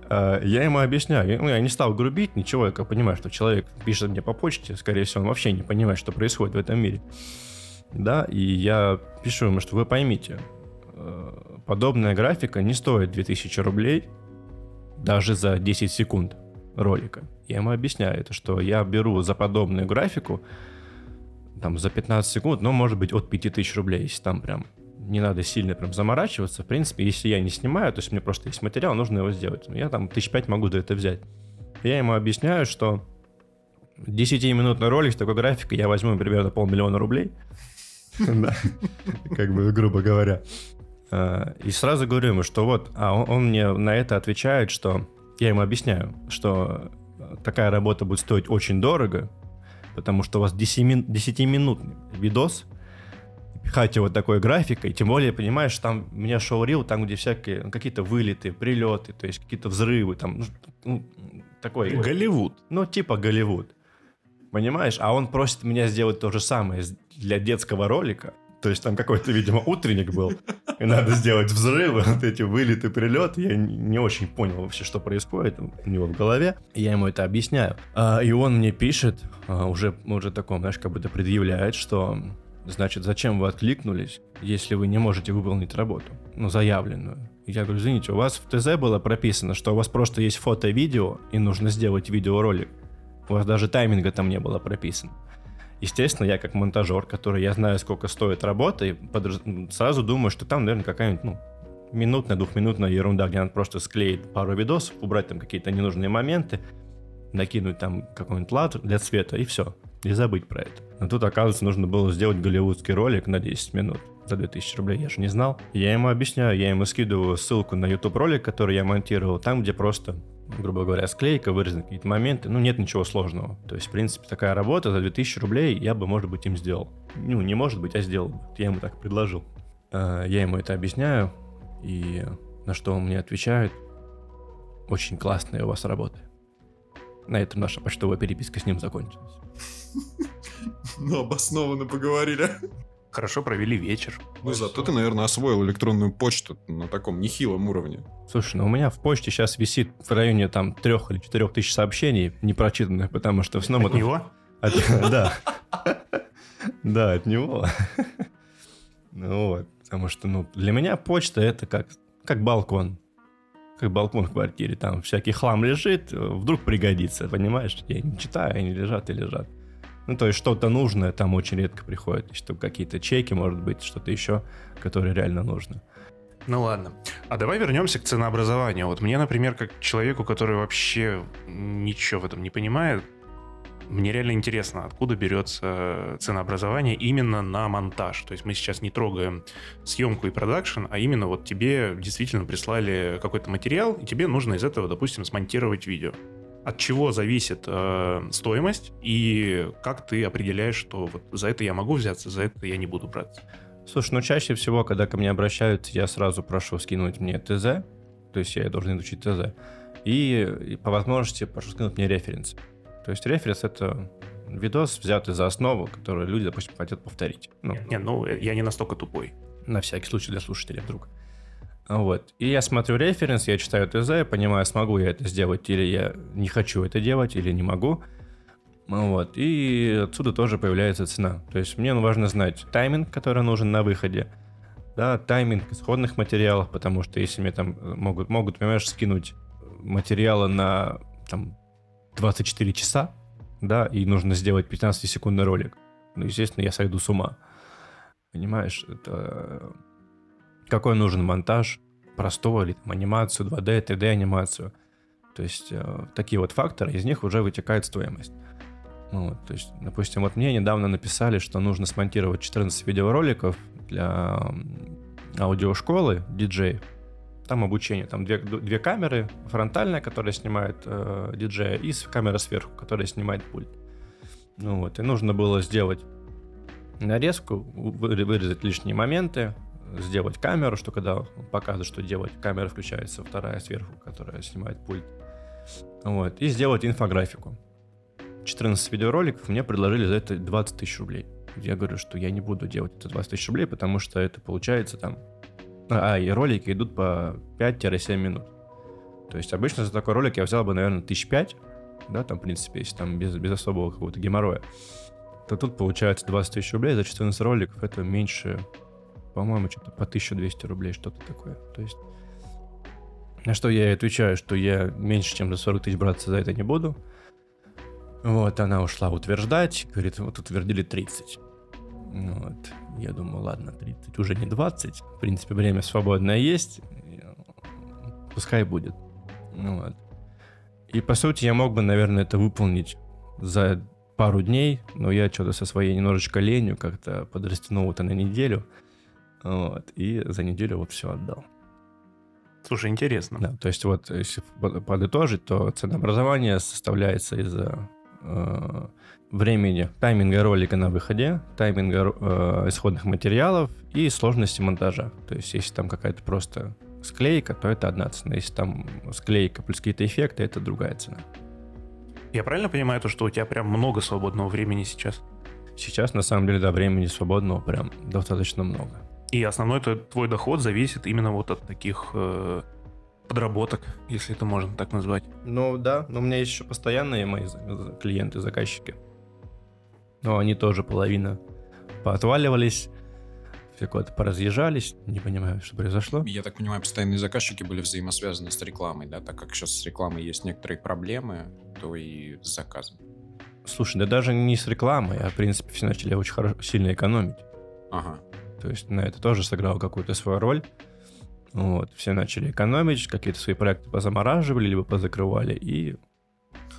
А, Я ему объясняю, ну, я не стал грубить, ничего, я как понимаю, что человек пишет мне по почте, скорее всего, он вообще не понимает, что происходит в этом мире. Да, и я пишу ему, что вы поймите, э, подобная графика не стоит 2000 рублей даже за 10 секунд ролика. Я ему объясняю это, что я беру за подобную графику там за 15 секунд, ну, может быть, от 5000 рублей, если там прям не надо сильно прям заморачиваться. В принципе, если я не снимаю, то есть мне просто есть материал, нужно его сделать. Ну, Я там тысяч пять могу за это взять. Я ему объясняю, что 10-минутный ролик с такой графикой я возьму примерно полмиллиона рублей. Да, как бы, грубо говоря. А, И сразу говорю ему, что вот, а он, он мне на это отвечает, что я ему объясняю, что такая работа будет стоить очень дорого, потому что у вас 10-минутный видос, пихать его такой графикой, тем более, понимаешь, там у меня шоу-рил, там, где всякие ну, какие-то вылеты, прилеты, то есть какие-то взрывы, там, ну, ну, такой... Голливуд. Ну, типа Голливуд. Понимаешь? А он просит меня сделать то же самое для детского ролика. То есть там какой-то, видимо, утренник был. И надо сделать взрывы, [LAUGHS] вот эти вылеты, прилеты. Я не очень понял вообще, что происходит у него в голове. Я ему это объясняю. А, И он мне пишет, а, уже, уже таком, знаешь, как будто предъявляет, что Значит, зачем вы откликнулись, если вы не можете выполнить работу, ну, заявленную? Я говорю, извините, у вас в ТЗ было прописано, что у вас просто есть фото и видео, и нужно сделать видеоролик. У вас даже тайминга там не было прописано. Естественно, я как монтажер, который я знаю, сколько стоит работа, и подраз- сразу думаю, что там, наверное, какая-нибудь, ну, минутная, двухминутная ерунда, где надо просто склеить пару видосов, убрать там какие-то ненужные моменты, накинуть там какой-нибудь лад для цвета, и все. И забыть про это. Но тут, оказывается, нужно было сделать голливудский ролик на 10 минут за 2000 рублей. Я же не знал. Я ему объясняю, я ему скидываю ссылку на YouTube ролик, который я монтировал, там, где просто грубо говоря, склейка, вырезаны какие-то моменты, ну, нет ничего сложного. То есть, в принципе, такая работа за 2000 рублей я бы, может быть, им сделал. Ну, не может быть, а сделал бы. Я ему так предложил. А, Я ему это объясняю, и на что он мне отвечает, очень классная у вас работа. На этом наша почтовая переписка с ним закончилась. [LAUGHS] Ну, обоснованно поговорили. Хорошо провели вечер. Ну, зато ты, наверное, освоил электронную почту на таком нехилом уровне. Слушай, ну у меня в почте сейчас висит в районе там трех или четырех тысяч сообщений непрочитанных, потому что в основном... От это- него? От- [LAUGHS] Да. Да, от него. Ну вот, потому что, ну, для меня почта это как, как балкон. Как балкон в квартире. Там всякий хлам лежит, вдруг пригодится, понимаешь? Я не читаю, они лежат и лежат. Ну, то есть что-то нужное там очень редко приходит. Что какие-то чеки, может быть, что-то еще, которое реально нужно. Ну ладно. А давай вернемся к ценообразованию. Вот мне, например, как человеку, который вообще ничего в этом не понимает, мне реально интересно, откуда берется ценообразование именно на монтаж. То есть мы сейчас не трогаем съемку и продакшн, а именно вот тебе действительно прислали какой-то материал, и тебе нужно из этого, допустим, смонтировать видео. От чего зависит э, стоимость и как ты определяешь, что вот за это я могу взяться, за это я не буду браться? Слушай, ну чаще всего, когда ко мне обращаются, я сразу прошу скинуть мне ТЗ, то есть я должен изучить ТЗ, и, и по возможности прошу скинуть мне референсы. То есть референс — это видос, взятый за основу, который люди, допустим, хотят повторить. Ну, Не, ну я не настолько тупой. на всякий случай для слушателей вдруг. Вот. И я смотрю референс, я читаю ТЗ, я понимаю, смогу я это сделать, или я не хочу это делать, или не могу. Вот. И отсюда тоже появляется цена. То есть мне важно знать тайминг, который нужен на выходе, да, тайминг исходных материалов, потому что если мне там могут, могут понимаешь, скинуть материалы на там, 24 часа, да, и нужно сделать 15-секундный ролик, ну, естественно, я сойду с ума. Понимаешь, это какой нужен монтаж, простого или там, анимацию, 2D, 3D анимацию. То есть э, такие вот факторы, из них уже вытекает стоимость. Ну, то есть, допустим, вот мне недавно написали, что нужно смонтировать 14 видеороликов для аудиошколы DJ. Там обучение, там две, две камеры, фронтальная, которая снимает э, диджея, и камера сверху, которая снимает пульт. Ну вот, и нужно было сделать нарезку, вырезать лишние моменты, сделать камеру, что когда показывает, что делать, камера включается, вторая сверху, которая снимает пульт. Вот, и сделать инфографику. 14 видеороликов мне предложили за это 20 тысяч рублей. Я говорю, что я не буду делать это 20 тысяч рублей, потому что это получается там... А, и ролики идут по 5-7 минут. То есть обычно за такой ролик я взял бы, наверное, тысяч пять, да, там, в принципе, если там без, без особого какого-то геморроя, то тут получается 20 тысяч рублей за 14 роликов, это меньше, по-моему, что-то по 1200 рублей, что-то такое. То есть на что я отвечаю, что я меньше, чем за 40 тысяч браться за это не буду. Вот, она ушла утверждать, говорит, вот утвердили 30. Вот. Я думаю, ладно, 30, уже не 20. В принципе, время свободное есть. Пускай будет. Вот. И, по сути, я мог бы, наверное, это выполнить за пару дней, но я что-то со своей немножечко ленью как-то подрастянул это на неделю. Вот, и за неделю вот все отдал. Слушай, интересно. Да, то есть вот, если подытожить, то ценообразование составляется из э, времени, тайминга ролика на выходе, тайминга э, исходных материалов и сложности монтажа. То есть если там какая-то просто склейка, то это одна цена. Если там склейка плюс какие-то эффекты, это другая цена. Я правильно понимаю то, что у тебя прям много свободного времени сейчас? Сейчас, на самом деле, да, времени свободного прям достаточно много. И основной твой доход зависит именно вот от таких э, подработок, если это можно так назвать. Ну да, но у меня есть еще постоянные мои клиенты, заказчики. Но они тоже половина поотваливались, все куда-то поразъезжались, не понимаю, что произошло. Я так понимаю, постоянные заказчики были взаимосвязаны с рекламой, да, так как сейчас с рекламой есть некоторые проблемы, то и с заказом. Слушай, да даже не с рекламой, а в принципе все начали очень хорошо, сильно экономить. Ага. То есть на это тоже сыграл какую-то свою роль. Вот, все начали экономить, какие-то свои проекты позамораживали, либо позакрывали, и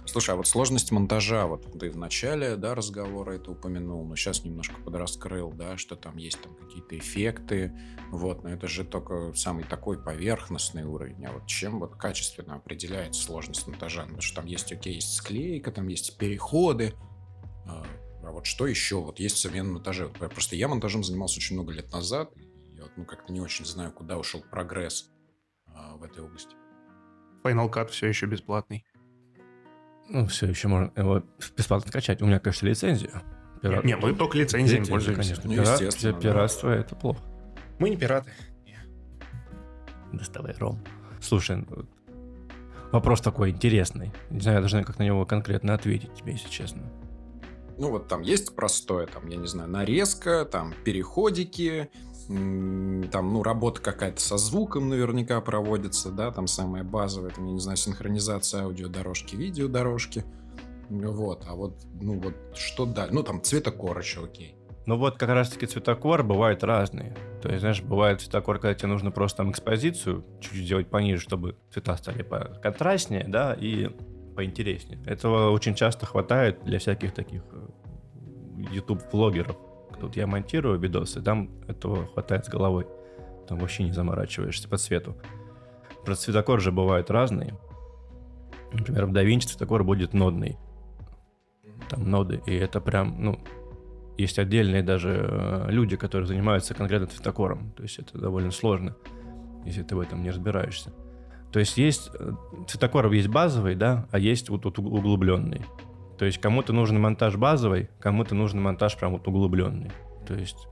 Слушай, а вот сложность монтажа, вот ты в начале, да, разговора это упомянул, но сейчас немножко подраскрыл, да, что там есть там какие-то эффекты, вот, но это же только самый такой поверхностный уровень, а вот чем вот качественно определяется сложность монтажа, потому что там есть, окей, есть склейка, там есть переходы, а, вот что еще вот есть в современном монтаже? Просто я монтажом занимался очень много лет назад, я вот, ну, как-то не очень знаю, куда ушел прогресс а, в этой области. Final Cut все еще бесплатный. Ну, все еще можно его бесплатно скачать. У меня, конечно, лицензия. Пират... Не, мы только лицензиями пользуемся. Конечно, ну, пират... пиратство да. это плохо. Мы не пираты. Доставай ром. Слушай, ну, вопрос такой интересный. Не знаю, я должен как на него конкретно ответить тебе, если честно. Ну, вот там есть простое, там, я не знаю, нарезка, там, переходики, там, ну, работа какая-то со звуком наверняка проводится, да, там самая базовая, там, я не знаю, синхронизация аудиодорожки, видеодорожки, вот, а вот, ну, вот, что дальше, ну, там, цветокор еще окей. Ну вот как раз-таки цветокор бывает разные. То есть, знаешь, бывает цветокор, когда тебе нужно просто там экспозицию чуть-чуть сделать пониже, чтобы цвета стали контрастнее, да, и поинтереснее. Этого очень часто хватает для всяких таких YouTube-влогеров, вот я монтирую видосы, там этого хватает с головой. Там вообще не заморачиваешься по цвету. Про цветокор же бывают разные. Например, в DaVinci цветокор будет нодный. Там ноды. И это прям, ну, есть отдельные даже э, люди, которые занимаются конкретно цветокором. То есть это довольно сложно, если ты в этом не разбираешься. То есть есть э, цветокор есть базовый, да, а есть вот, вот углубленный. То есть кому-то нужен монтаж базовый, кому-то нужен монтаж прям вот углубленный. То есть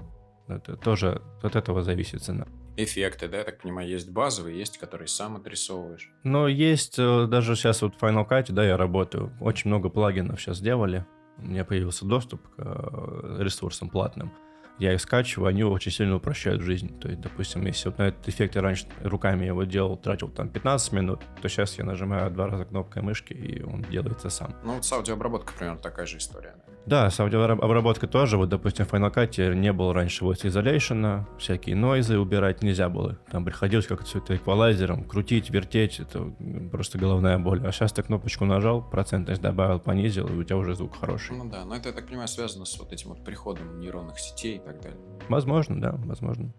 это тоже от этого зависит цена. эффекты, да, я так понимаю, есть базовые, есть, которые сам отрисовываешь. Но есть э, даже сейчас вот в Final Cut, да, я работаю, очень много плагинов сейчас сделали. У меня появился доступ к э, ресурсам платным. Я их скачиваю, они очень сильно упрощают жизнь. То есть, допустим, если вот на этот эффект я раньше руками его делал, тратил там 15 минут, то сейчас я нажимаю два раза кнопкой мышки, и он делается сам. Ну вот с аудиообработкой примерно такая же история. Да? С аудиообработкой тоже. Вот, допустим, в Final Cut не было раньше voice isolation, всякие нойзы убирать нельзя было. Там приходилось как-то все это эквалайзером крутить, вертеть. Это просто головная боль. А сейчас ты кнопочку нажал, процентность добавил, понизил, и у тебя уже звук хороший. Ну да, но это, я так понимаю, связано с вот этим вот приходом нейронных сетей так далее. Возможно, да, возможно.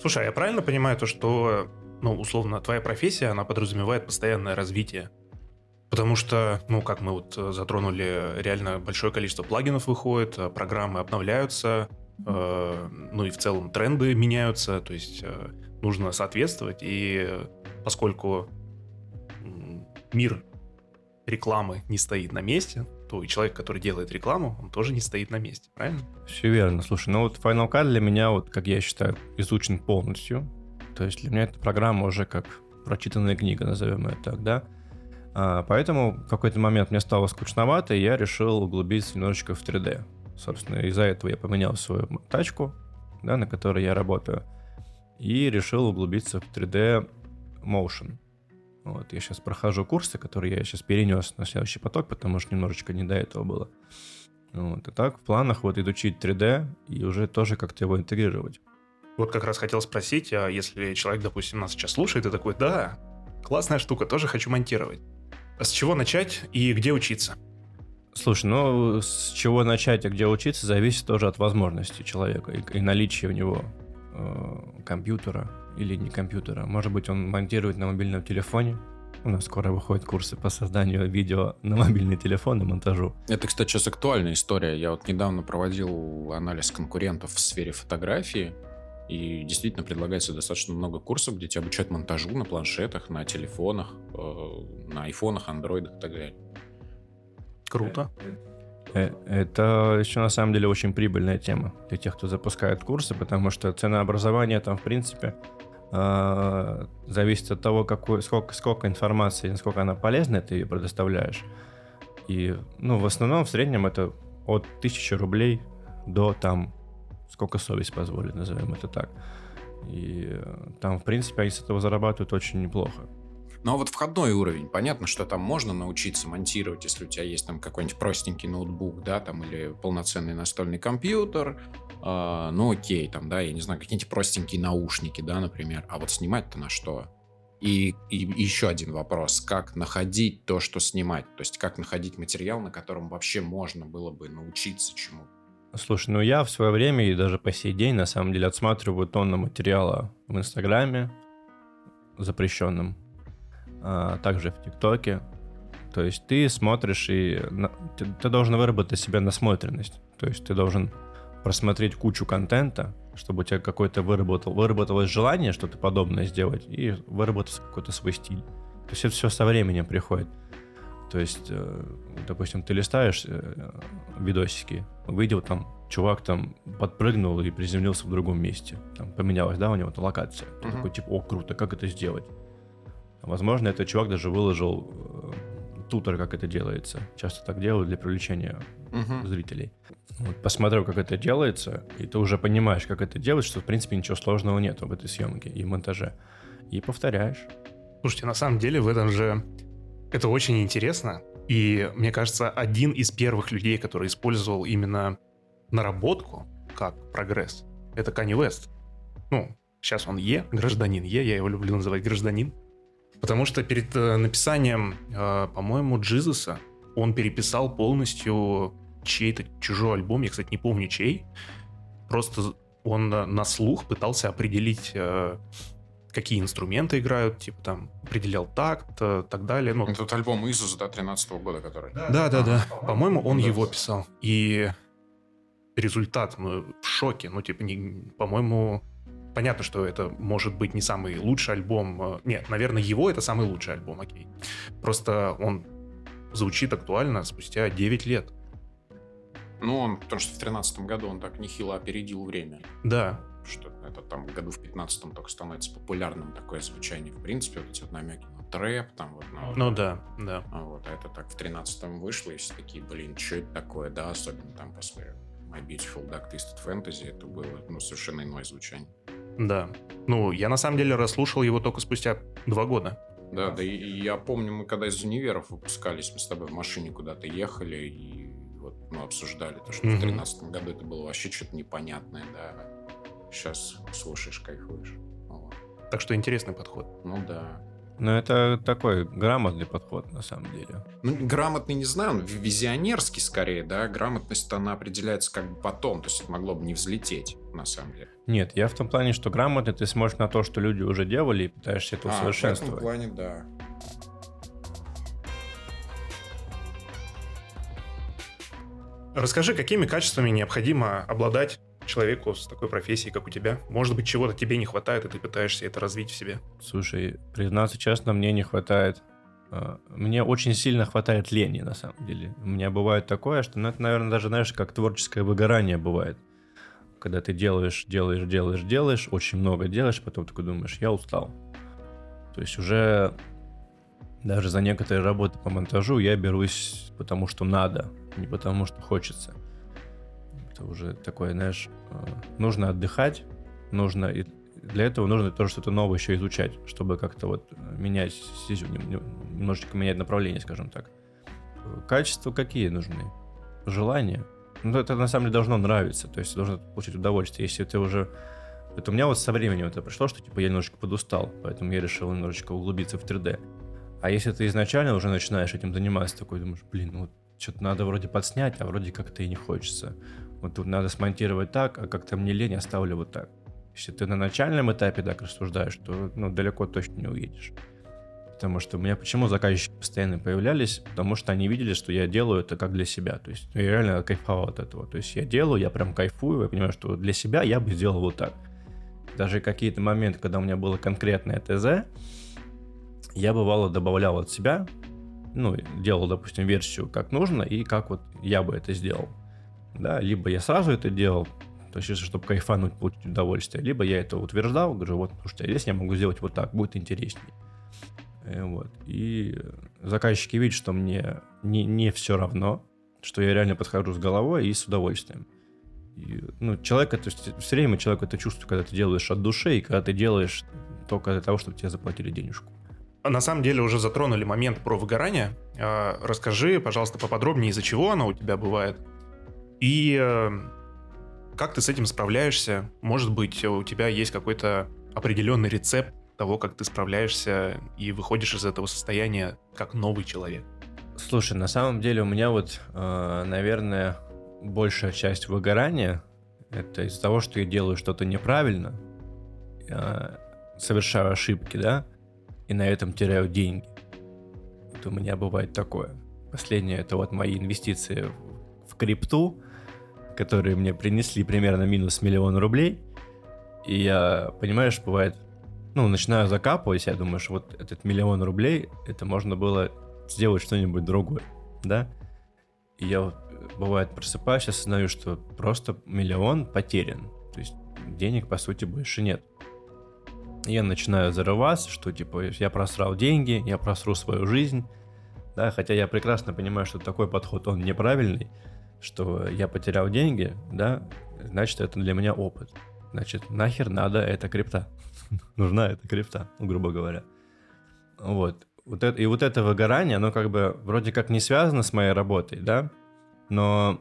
Слушай, а я правильно понимаю то, что, ну, условно, твоя профессия, она подразумевает постоянное развитие Потому что, ну, как мы вот э, затронули, реально большое количество плагинов выходит, э, программы обновляются, э, ну и в целом тренды меняются, то есть э, нужно соответствовать. И поскольку мир рекламы не стоит на месте, то и человек, который делает рекламу, он тоже не стоит на месте, правильно? Все верно. Слушай, ну вот Final Cut для меня, вот, как я считаю, изучен полностью. То есть для меня эта программа уже как прочитанная книга, назовем ее так, да. А, поэтому в какой-то момент мне стало скучновато, и я решил углубиться немножечко в 3D. Собственно, из-за этого я поменял свою тачку, да, на которой я работаю, и решил углубиться в 3D Motion. Вот, я сейчас прохожу курсы, которые я сейчас перенес на следующий поток, потому что немножечко не до этого было. Вот, и так в планах вот изучить 3D и уже тоже как-то его интегрировать. Вот как раз хотел спросить, а если человек, допустим, нас сейчас слушает и такой, да, классная штука, тоже хочу монтировать. А с чего начать и где учиться? Слушай, ну с чего начать и где учиться зависит тоже от возможностей человека и, и наличия у него э, компьютера или не компьютера. Может быть, он монтирует на мобильном телефоне. У нас скоро выходят курсы по созданию видео на мобильный телефон и монтажу. Это, кстати, сейчас актуальная история. Я вот недавно проводил анализ конкурентов в сфере фотографии. И действительно предлагается достаточно много курсов, где тебя обучают монтажу на планшетах, на телефонах, э, на айфонах, андроидах и так далее. Круто. Э, это еще на самом деле очень прибыльная тема для тех, кто запускает курсы, потому что ценообразование там, в принципе, зависит от того, какой, сколько, сколько информации, насколько она полезна, ты ее предоставляешь. И, ну, в основном, в среднем это от 1000 рублей до там сколько совесть позволит, назовем это так. И э, там, в принципе, они с этого зарабатывают очень неплохо. А вот входной уровень, понятно, что там можно научиться монтировать, если у тебя есть там какой-нибудь простенький ноутбук, да, там или полноценный настольный компьютер, э, ну окей, там, да, я не знаю, какие-нибудь простенькие наушники, да, например, а вот снимать-то на что? И, и еще один вопрос, как находить то, что снимать, то есть как находить материал, на котором вообще можно было бы научиться чему-то? Слушай, ну я в свое время и даже по сей день на самом деле отсматриваю тонны материала в Инстаграме запрещенным, также в ТикТоке. То есть ты смотришь и ты, ты должен выработать себе насмотренность. То есть ты должен просмотреть кучу контента, чтобы у тебя какое-то выработал, выработалось желание что-то подобное сделать и выработался какой-то свой стиль. То есть это все со временем приходит. То есть, э, допустим, ты листаешь э, видосики, выйдет там чувак там подпрыгнул и приземлился в другом месте. Там поменялась, да, у него там локация. Ты uh-huh. такой, типа, о, круто, как это сделать? Возможно, этот чувак даже выложил э, тутор, как это делается. Часто так делают для привлечения uh-huh. зрителей. Вот, посмотрел, как это делается, и ты уже понимаешь, как это делать, что, в принципе, ничего сложного нет в этой съемке и монтаже. И повторяешь. Слушайте, на самом деле в этом же это очень интересно. И мне кажется, один из первых людей, который использовал именно наработку как прогресс, это Kanye West. Ну, сейчас он Е, гражданин Е, я его люблю называть гражданин. Потому что перед э, написанием, э, по-моему, Джизуса он переписал полностью чей-то чужой альбом, я, кстати, не помню чей. Просто он на слух пытался определить э, какие инструменты играют, типа там определял такт, э, так далее. Ну, Этот альбом Изус, да, 13 -го года, который... Да, да, да. По-моему, он его писал. И результат, ну, в шоке. Ну, типа, не, по-моему, понятно, что это может быть не самый лучший альбом. Э, нет, наверное, его это самый лучший альбом, окей. Просто он звучит актуально спустя 9 лет. Ну, он, потому что в 2013 году он так нехило опередил время. Да, что это там году в 15 только становится популярным такое звучание. В принципе, вот эти вот намеки на трэп, там вот на... Ну да, да. А вот, а это так в 13-м вышло, и все такие, блин, что это такое, да, особенно там после My Beautiful Dark Twisted Fantasy, это было, ну, совершенно иное звучание. Да. Ну, я на самом деле расслушал его только спустя два года. Да, да, и, и я помню, мы когда из универов выпускались, мы с тобой в машине куда-то ехали и вот ну, обсуждали то, что Мгм. в тринадцатом году это было вообще что-то непонятное, да. Сейчас слушаешь, кайфуешь. Вот. Так что интересный подход. Ну да. Ну, это такой грамотный подход, на самом деле. Ну, грамотный не знаю, он визионерский скорее, да. Грамотность, она определяется как бы потом, то есть это могло бы не взлететь, на самом деле. Нет, я в том плане, что грамотный ты смотришь на то, что люди уже делали, и пытаешься это А, в этом усовершенствовать. плане, да. Расскажи, какими качествами необходимо обладать человеку с такой профессией, как у тебя? Может быть, чего-то тебе не хватает, и ты пытаешься это развить в себе? Слушай, признаться честно, мне не хватает. а, Мне очень сильно хватает лени, на самом деле. У меня бывает такое, что, ну, это, наверное, даже, знаешь, как творческое выгорание бывает. Когда ты делаешь, делаешь, делаешь, делаешь, очень много делаешь, потом такой думаешь, я устал. То есть уже даже за некоторые работы по монтажу я берусь потому, что надо, не потому, что хочется. Это уже такое, знаешь, э, нужно отдыхать, нужно и для этого нужно тоже что-то новое еще изучать, чтобы как-то вот э, менять, нем- немножечко менять направление, скажем так. Качества какие нужны? Желания. Ну, это на самом деле должно нравиться, то есть должно получить удовольствие. Если ты уже... Это у меня вот со временем это пришло, что типа я немножечко подустал, поэтому я решил немножечко углубиться в 3D. А если ты изначально уже начинаешь этим заниматься, такой думаешь, блин, ну вот что-то надо вроде подснять, а вроде как-то и не хочется. Вот тут надо смонтировать так, а как-то мне лень, оставлю вот так. Если ты на начальном этапе так рассуждаешь, то ну, далеко точно не уедешь. Потому что у меня почему заказчики постоянно появлялись? Потому что они видели, что я делаю это как для себя. То есть я реально кайфовал от этого. То есть я делаю, я прям кайфую, я понимаю, что для себя я бы сделал вот так. Даже какие-то моменты, когда у меня было конкретное ТЗ, я бывало добавлял от себя, ну, делал, допустим, версию как нужно и как вот я бы это сделал. Да, либо я сразу это делал, то есть, чтобы кайфануть, получить удовольствие, либо я это утверждал, говорю, вот, слушайте, а если я могу сделать вот так, будет интереснее. Э, Вот. И заказчики видят, что мне не, не все равно, что я реально подхожу с головой и с удовольствием. И, ну, человек, то есть все время человек это чувствует, когда ты делаешь от души, и когда ты делаешь только для того, чтобы тебе заплатили денежку. А На самом деле уже затронули момент про выгорание. А, Расскажи, пожалуйста, поподробнее, из-за чего оно у тебя бывает. И э, как ты с этим справляешься? Может быть, у тебя есть какой-то определенный рецепт того, как ты справляешься и выходишь из этого состояния как новый человек? Слушай, на самом деле у меня вот, э, наверное, большая часть выгорания это из-за того, что я делаю что-то неправильно, э, совершаю ошибки, да, и на этом теряю деньги. Вот у меня бывает такое. Последнее это вот мои инвестиции в крипту, которые мне принесли примерно минус миллион рублей. И я, понимаешь, бывает, ну, начинаю закапывать, я думаю, что вот этот миллион рублей, это можно было сделать что-нибудь другое, да? И я бывает просыпаюсь, осознаю, что просто миллион потерян. То есть денег, по сути, больше нет. И я начинаю зарываться, что, типа, я просрал деньги, я просру свою жизнь, да, хотя я прекрасно понимаю, что такой подход, он неправильный, что я потерял деньги, да, значит, это для меня опыт. Значит, нахер надо эта крипта. [LAUGHS] Нужна эта крипта, ну, грубо говоря. Вот. вот это, и вот это выгорание, оно как бы вроде как не связано с моей работой, да, но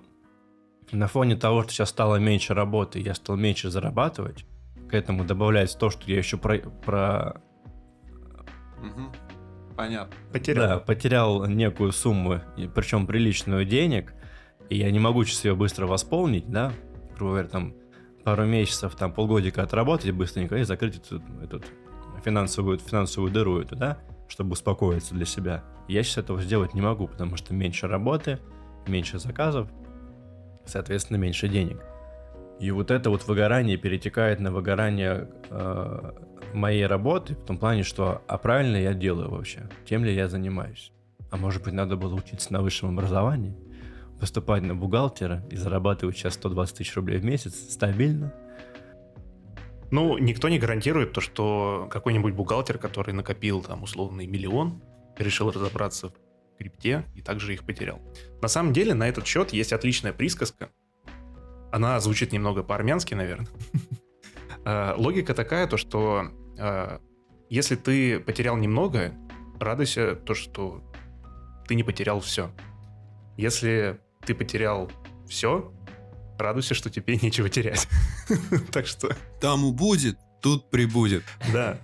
на фоне того, что сейчас стало меньше работы, я стал меньше зарабатывать, к этому добавляется то, что я еще про, про Мгм. Понятно. Потерял. да, потерял некую сумму, причем приличную денег, и я не могу сейчас ее быстро восполнить, да, грубо говоря, там пару месяцев, там полгодика отработать быстренько и закрыть эту, эту финансовую, финансовую дыру эту, да, чтобы успокоиться для себя. Я сейчас этого сделать не могу, потому что меньше работы, меньше заказов, соответственно, меньше денег. И вот это вот выгорание перетекает на выгорание э, моей работы, в том плане, что а правильно я делаю вообще, тем ли я занимаюсь. А может быть, надо было учиться на высшем образовании, поступать на бухгалтера и зарабатывать сейчас 120 тысяч рублей в месяц стабильно. Ну, никто не гарантирует то, что какой-нибудь бухгалтер, который накопил там условный миллион, решил разобраться в крипте и также их потерял. На самом деле на этот счет есть отличная присказка. Она звучит немного по-армянски, наверное. А, [LAUGHS] логика такая, то что а, если ты потерял немного, радуйся то, что ты не потерял все. Если ты потерял все, радуйся, что тебе [LAUGHS] нечего терять. [LAUGHS] Так что... Там будет, тут прибудет. Да.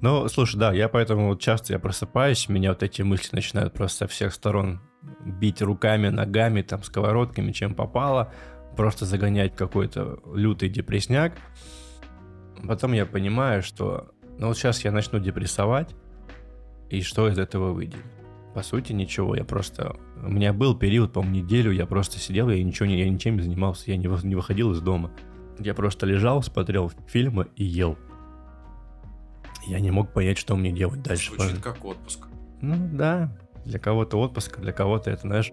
Ну, слушай, да, я поэтому вот часто я просыпаюсь, меня вот эти мысли начинают просто со всех сторон бить руками, ногами, там, сковородками, чем попало, просто загонять какой-то лютый депресняк. Потом я понимаю, что ну вот сейчас я начну депрессовать, и что из этого выйдет? По сути, ничего. Я просто... У меня был период, по-моему, неделю, я просто сидел, я ничего не, я ничем не занимался, я не, не выходил из дома. Я просто лежал, смотрел фильмы и ел. Я не мог понять, что мне делать дальше. Звучит как отпуск. Ну да, для кого-то отпуск, для кого-то это, знаешь,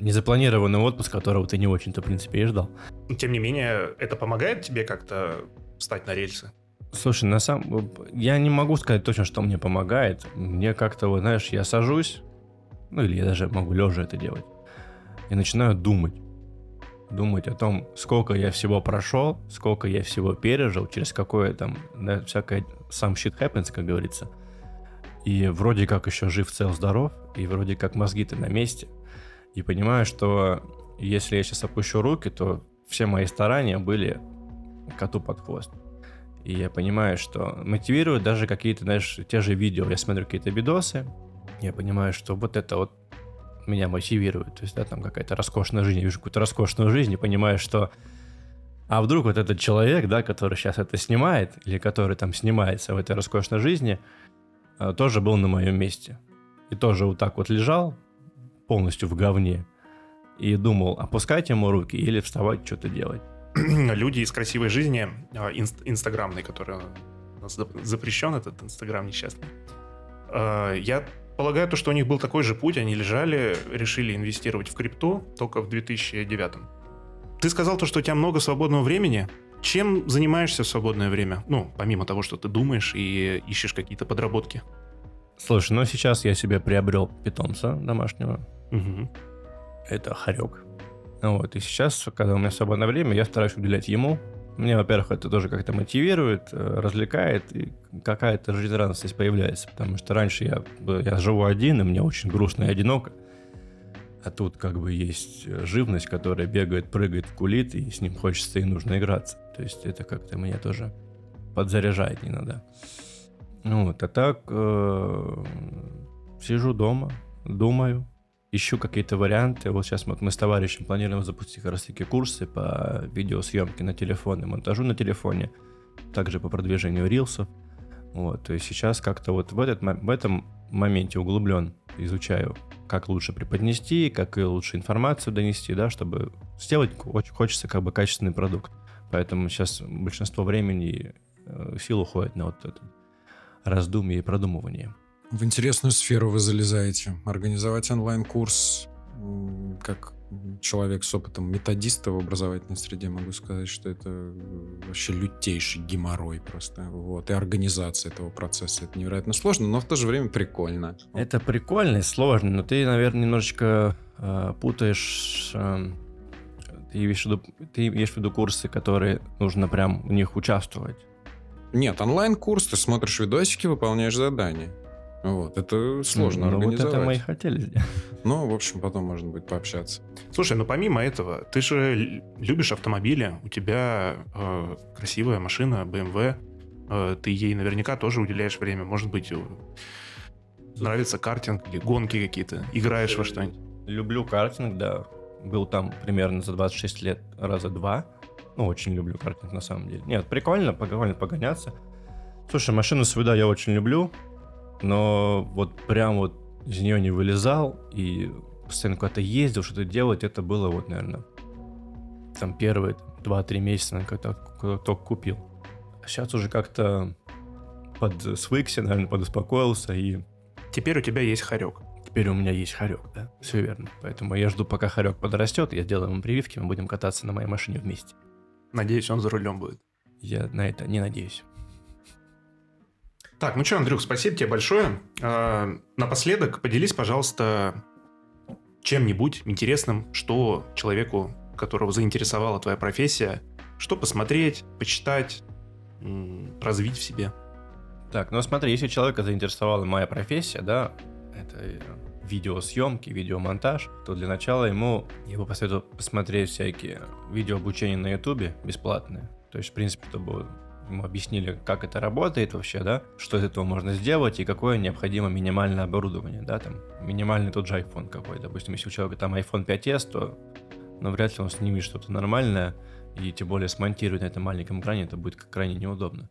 незапланированный отпуск, которого ты не очень-то, в принципе, и ждал. Тем не менее, это помогает тебе как-то встать на рельсы? Слушай, на самом... Я не могу сказать точно, что мне помогает. Мне как-то, вот, знаешь, я сажусь, ну или я даже могу лежа это делать, и начинаю думать. Думать о том, сколько я всего прошел, сколько я всего пережил, через какое там, да, всякое сам shit happens, как говорится. И вроде как еще жив, цел, здоров, и вроде как мозги-то на месте. И понимаю, что если я сейчас опущу руки, то все мои старания были коту под хвост. И я понимаю, что мотивируют даже какие-то, знаешь, те же видео. Я смотрю какие-то видосы, я понимаю, что вот это вот меня мотивирует. То есть, да, там какая-то роскошная жизнь. Я вижу какую-то роскошную жизнь и понимаю, что а вдруг вот этот человек, да, который сейчас это снимает, или который там снимается в этой роскошной жизни, а, тоже был на моем месте. И тоже вот так вот лежал, полностью в говне, и думал, опускать ему руки или вставать, что-то делать. [CLEARS THROAT] люди из красивой жизни, а, инст, инстаграмной, который у нас запрещен, этот инстаграм несчастный. А, я полагаю, то, что у них был такой же путь, они лежали, решили инвестировать в крипту только в 2009. Ты сказал то, что у тебя много свободного времени. Чем занимаешься в свободное время? Ну, помимо того, что ты думаешь и ищешь какие-то подработки. Слушай, ну сейчас я себе приобрел питомца домашнего. Угу. Это хорек. Вот, и сейчас, когда у меня свободное время, я стараюсь уделять ему. Мне, во-первых, это тоже как-то мотивирует, э, развлекает, и какая-то жизнерадостность появляется. Потому что раньше я, я живу один, и мне очень грустно и одиноко. А тут как бы есть живность, которая бегает, прыгает, кулит, и с ним хочется и нужно играться. То есть это как-то меня тоже подзаряжает иногда. Ну вот, а так э, сижу дома, думаю, ищу какие-то варианты. Вот сейчас вот мы с товарищем планируем запустить как раз таки курсы по видеосъемке на телефоне, монтажу на телефоне, также по продвижению рилсов. Вот, то есть сейчас как-то вот в, этот, в этом моменте углублен, изучаю, как лучше преподнести, как лучше информацию донести, да, чтобы сделать очень хочется как бы качественный продукт. Поэтому сейчас большинство времени э, сил уходит на вот это раздумье и продумывание. В интересную сферу вы залезаете. Организовать онлайн-курс как человек с опытом методиста в образовательной среде могу сказать, что это вообще лютейший геморрой просто. Вот. И организация этого процесса. Это невероятно сложно, но в то же время прикольно. Это прикольно и сложно, но ты, наверное, немножечко э, путаешь... Э, ты, имеешь в виду, ты имеешь в виду курсы, которые нужно прям в них участвовать. Нет, онлайн-курс, ты смотришь видосики, выполняешь задания. Вот, это сложно ну, организовать. Вот это мы и хотели сделать. Ну, в общем, потом можно будет пообщаться. Слушай, ну помимо этого, ты же любишь автомобили, у тебя э, красивая машина BMW, э, ты ей наверняка тоже уделяешь время, может быть, нравится картинг или гонки какие-то, играешь во что-нибудь. Люблю картинг, да. Был там примерно за 26 лет раза два. Ну, очень люблю картинг на самом деле. Нет, прикольно, прикольно погоняться. Слушай, машину свою, да, я очень люблю но вот прям вот из нее не вылезал и постоянно куда-то ездил, что-то делать, это было вот, наверное, там первые 2-3 месяца, когда только купил. Сейчас уже как-то под свыкся, наверное, подуспокоился и... Теперь у тебя есть хорек. Теперь у меня есть хорек, да, все верно. Поэтому я жду, пока хорек подрастет, я сделаю ему прививки, мы будем кататься на моей машине вместе. Надеюсь, он за рулем будет. Я на это не надеюсь. Так, ну что, Андрюх, спасибо тебе большое. А, напоследок поделись, пожалуйста, чем-нибудь интересным, что человеку, которого заинтересовала твоя профессия, что посмотреть, почитать, развить в себе. Так, ну смотри, если человека заинтересовала моя профессия, да, это видеосъемки, видеомонтаж, то для начала ему я бы посоветовал посмотреть всякие видеообучения на ютубе бесплатные. То есть, в принципе, чтобы ему объяснили, как это работает вообще, да, что из этого можно сделать и какое необходимо минимальное оборудование, да, там, минимальный тот же iPhone какой, допустим, если у человека там iPhone 5s, то, ну, вряд ли он снимет что-то нормальное, и тем более смонтировать на этом маленьком экране это будет крайне неудобно.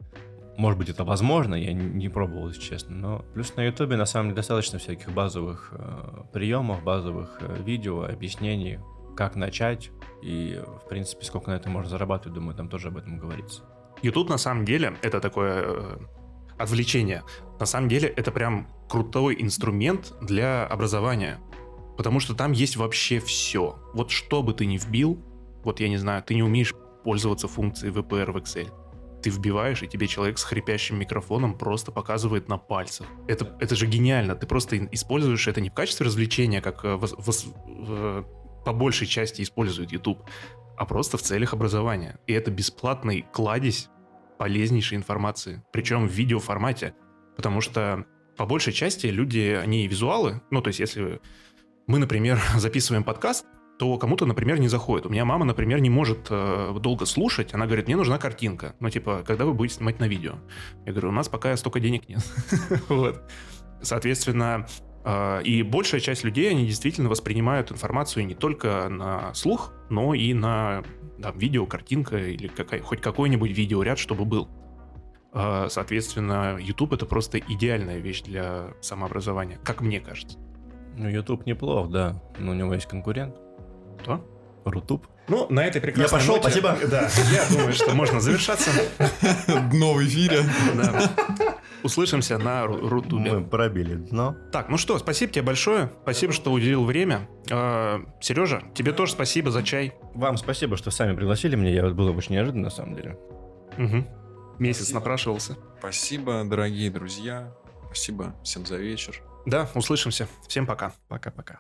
Может быть, это возможно, я не пробовал, если честно, но плюс на Ютубе на самом деле достаточно всяких базовых э, приемов, базовых э, видео, объяснений, как начать, и, в принципе, сколько на это можно зарабатывать, думаю, там тоже об этом говорится. YouTube на самом деле это такое э, отвлечение. На самом деле это прям крутой инструмент для образования. Потому что там есть вообще все. Вот что бы ты ни вбил, вот я не знаю, ты не умеешь пользоваться функцией VPR в Excel. Ты вбиваешь, и тебе человек с хрипящим микрофоном просто показывает на пальцах. Это, это же гениально. Ты просто используешь это не в качестве развлечения, как э, вос, вос, э, по большей части использует YouTube, а просто в целях образования. И это бесплатный кладезь полезнейшей информации, причем в видеоформате, потому что по большей части люди, они визуалы, ну, то есть если мы, например, [LAUGHS] записываем подкаст, то кому-то, например, не заходит. У меня мама, например, не может э, долго слушать. Она говорит, мне нужна картинка. Ну, типа, когда вы будете снимать на видео? Я говорю, у нас пока столько денег нет. [LAUGHS] вот. Соответственно, и большая часть людей, они действительно воспринимают информацию не только на слух, но и на да, видео, картинка или какая, хоть какой-нибудь видеоряд, чтобы был. А, соответственно, YouTube это просто идеальная вещь для самообразования, как мне кажется. Ну, YouTube неплох, да, но у него есть конкурент. Кто? Рутуб. Ну, на этой прекрасной Я пошел, ноте, спасибо. Да, я думаю, что можно завершаться. [LAUGHS] Дно в эфире. Да. Услышимся на Ру- Рутубе. Мы пробили дно. Так, ну что, спасибо тебе большое. Спасибо, что уделил время. А, Сережа, тебе тоже спасибо за чай. Вам спасибо, что сами пригласили меня. Я вот было очень неожиданно, на самом деле. Мгм. Месяц Спасибо. напрашивался. Спасибо, дорогие друзья. Спасибо всем за вечер. Да, услышимся. Всем пока. Пока-пока.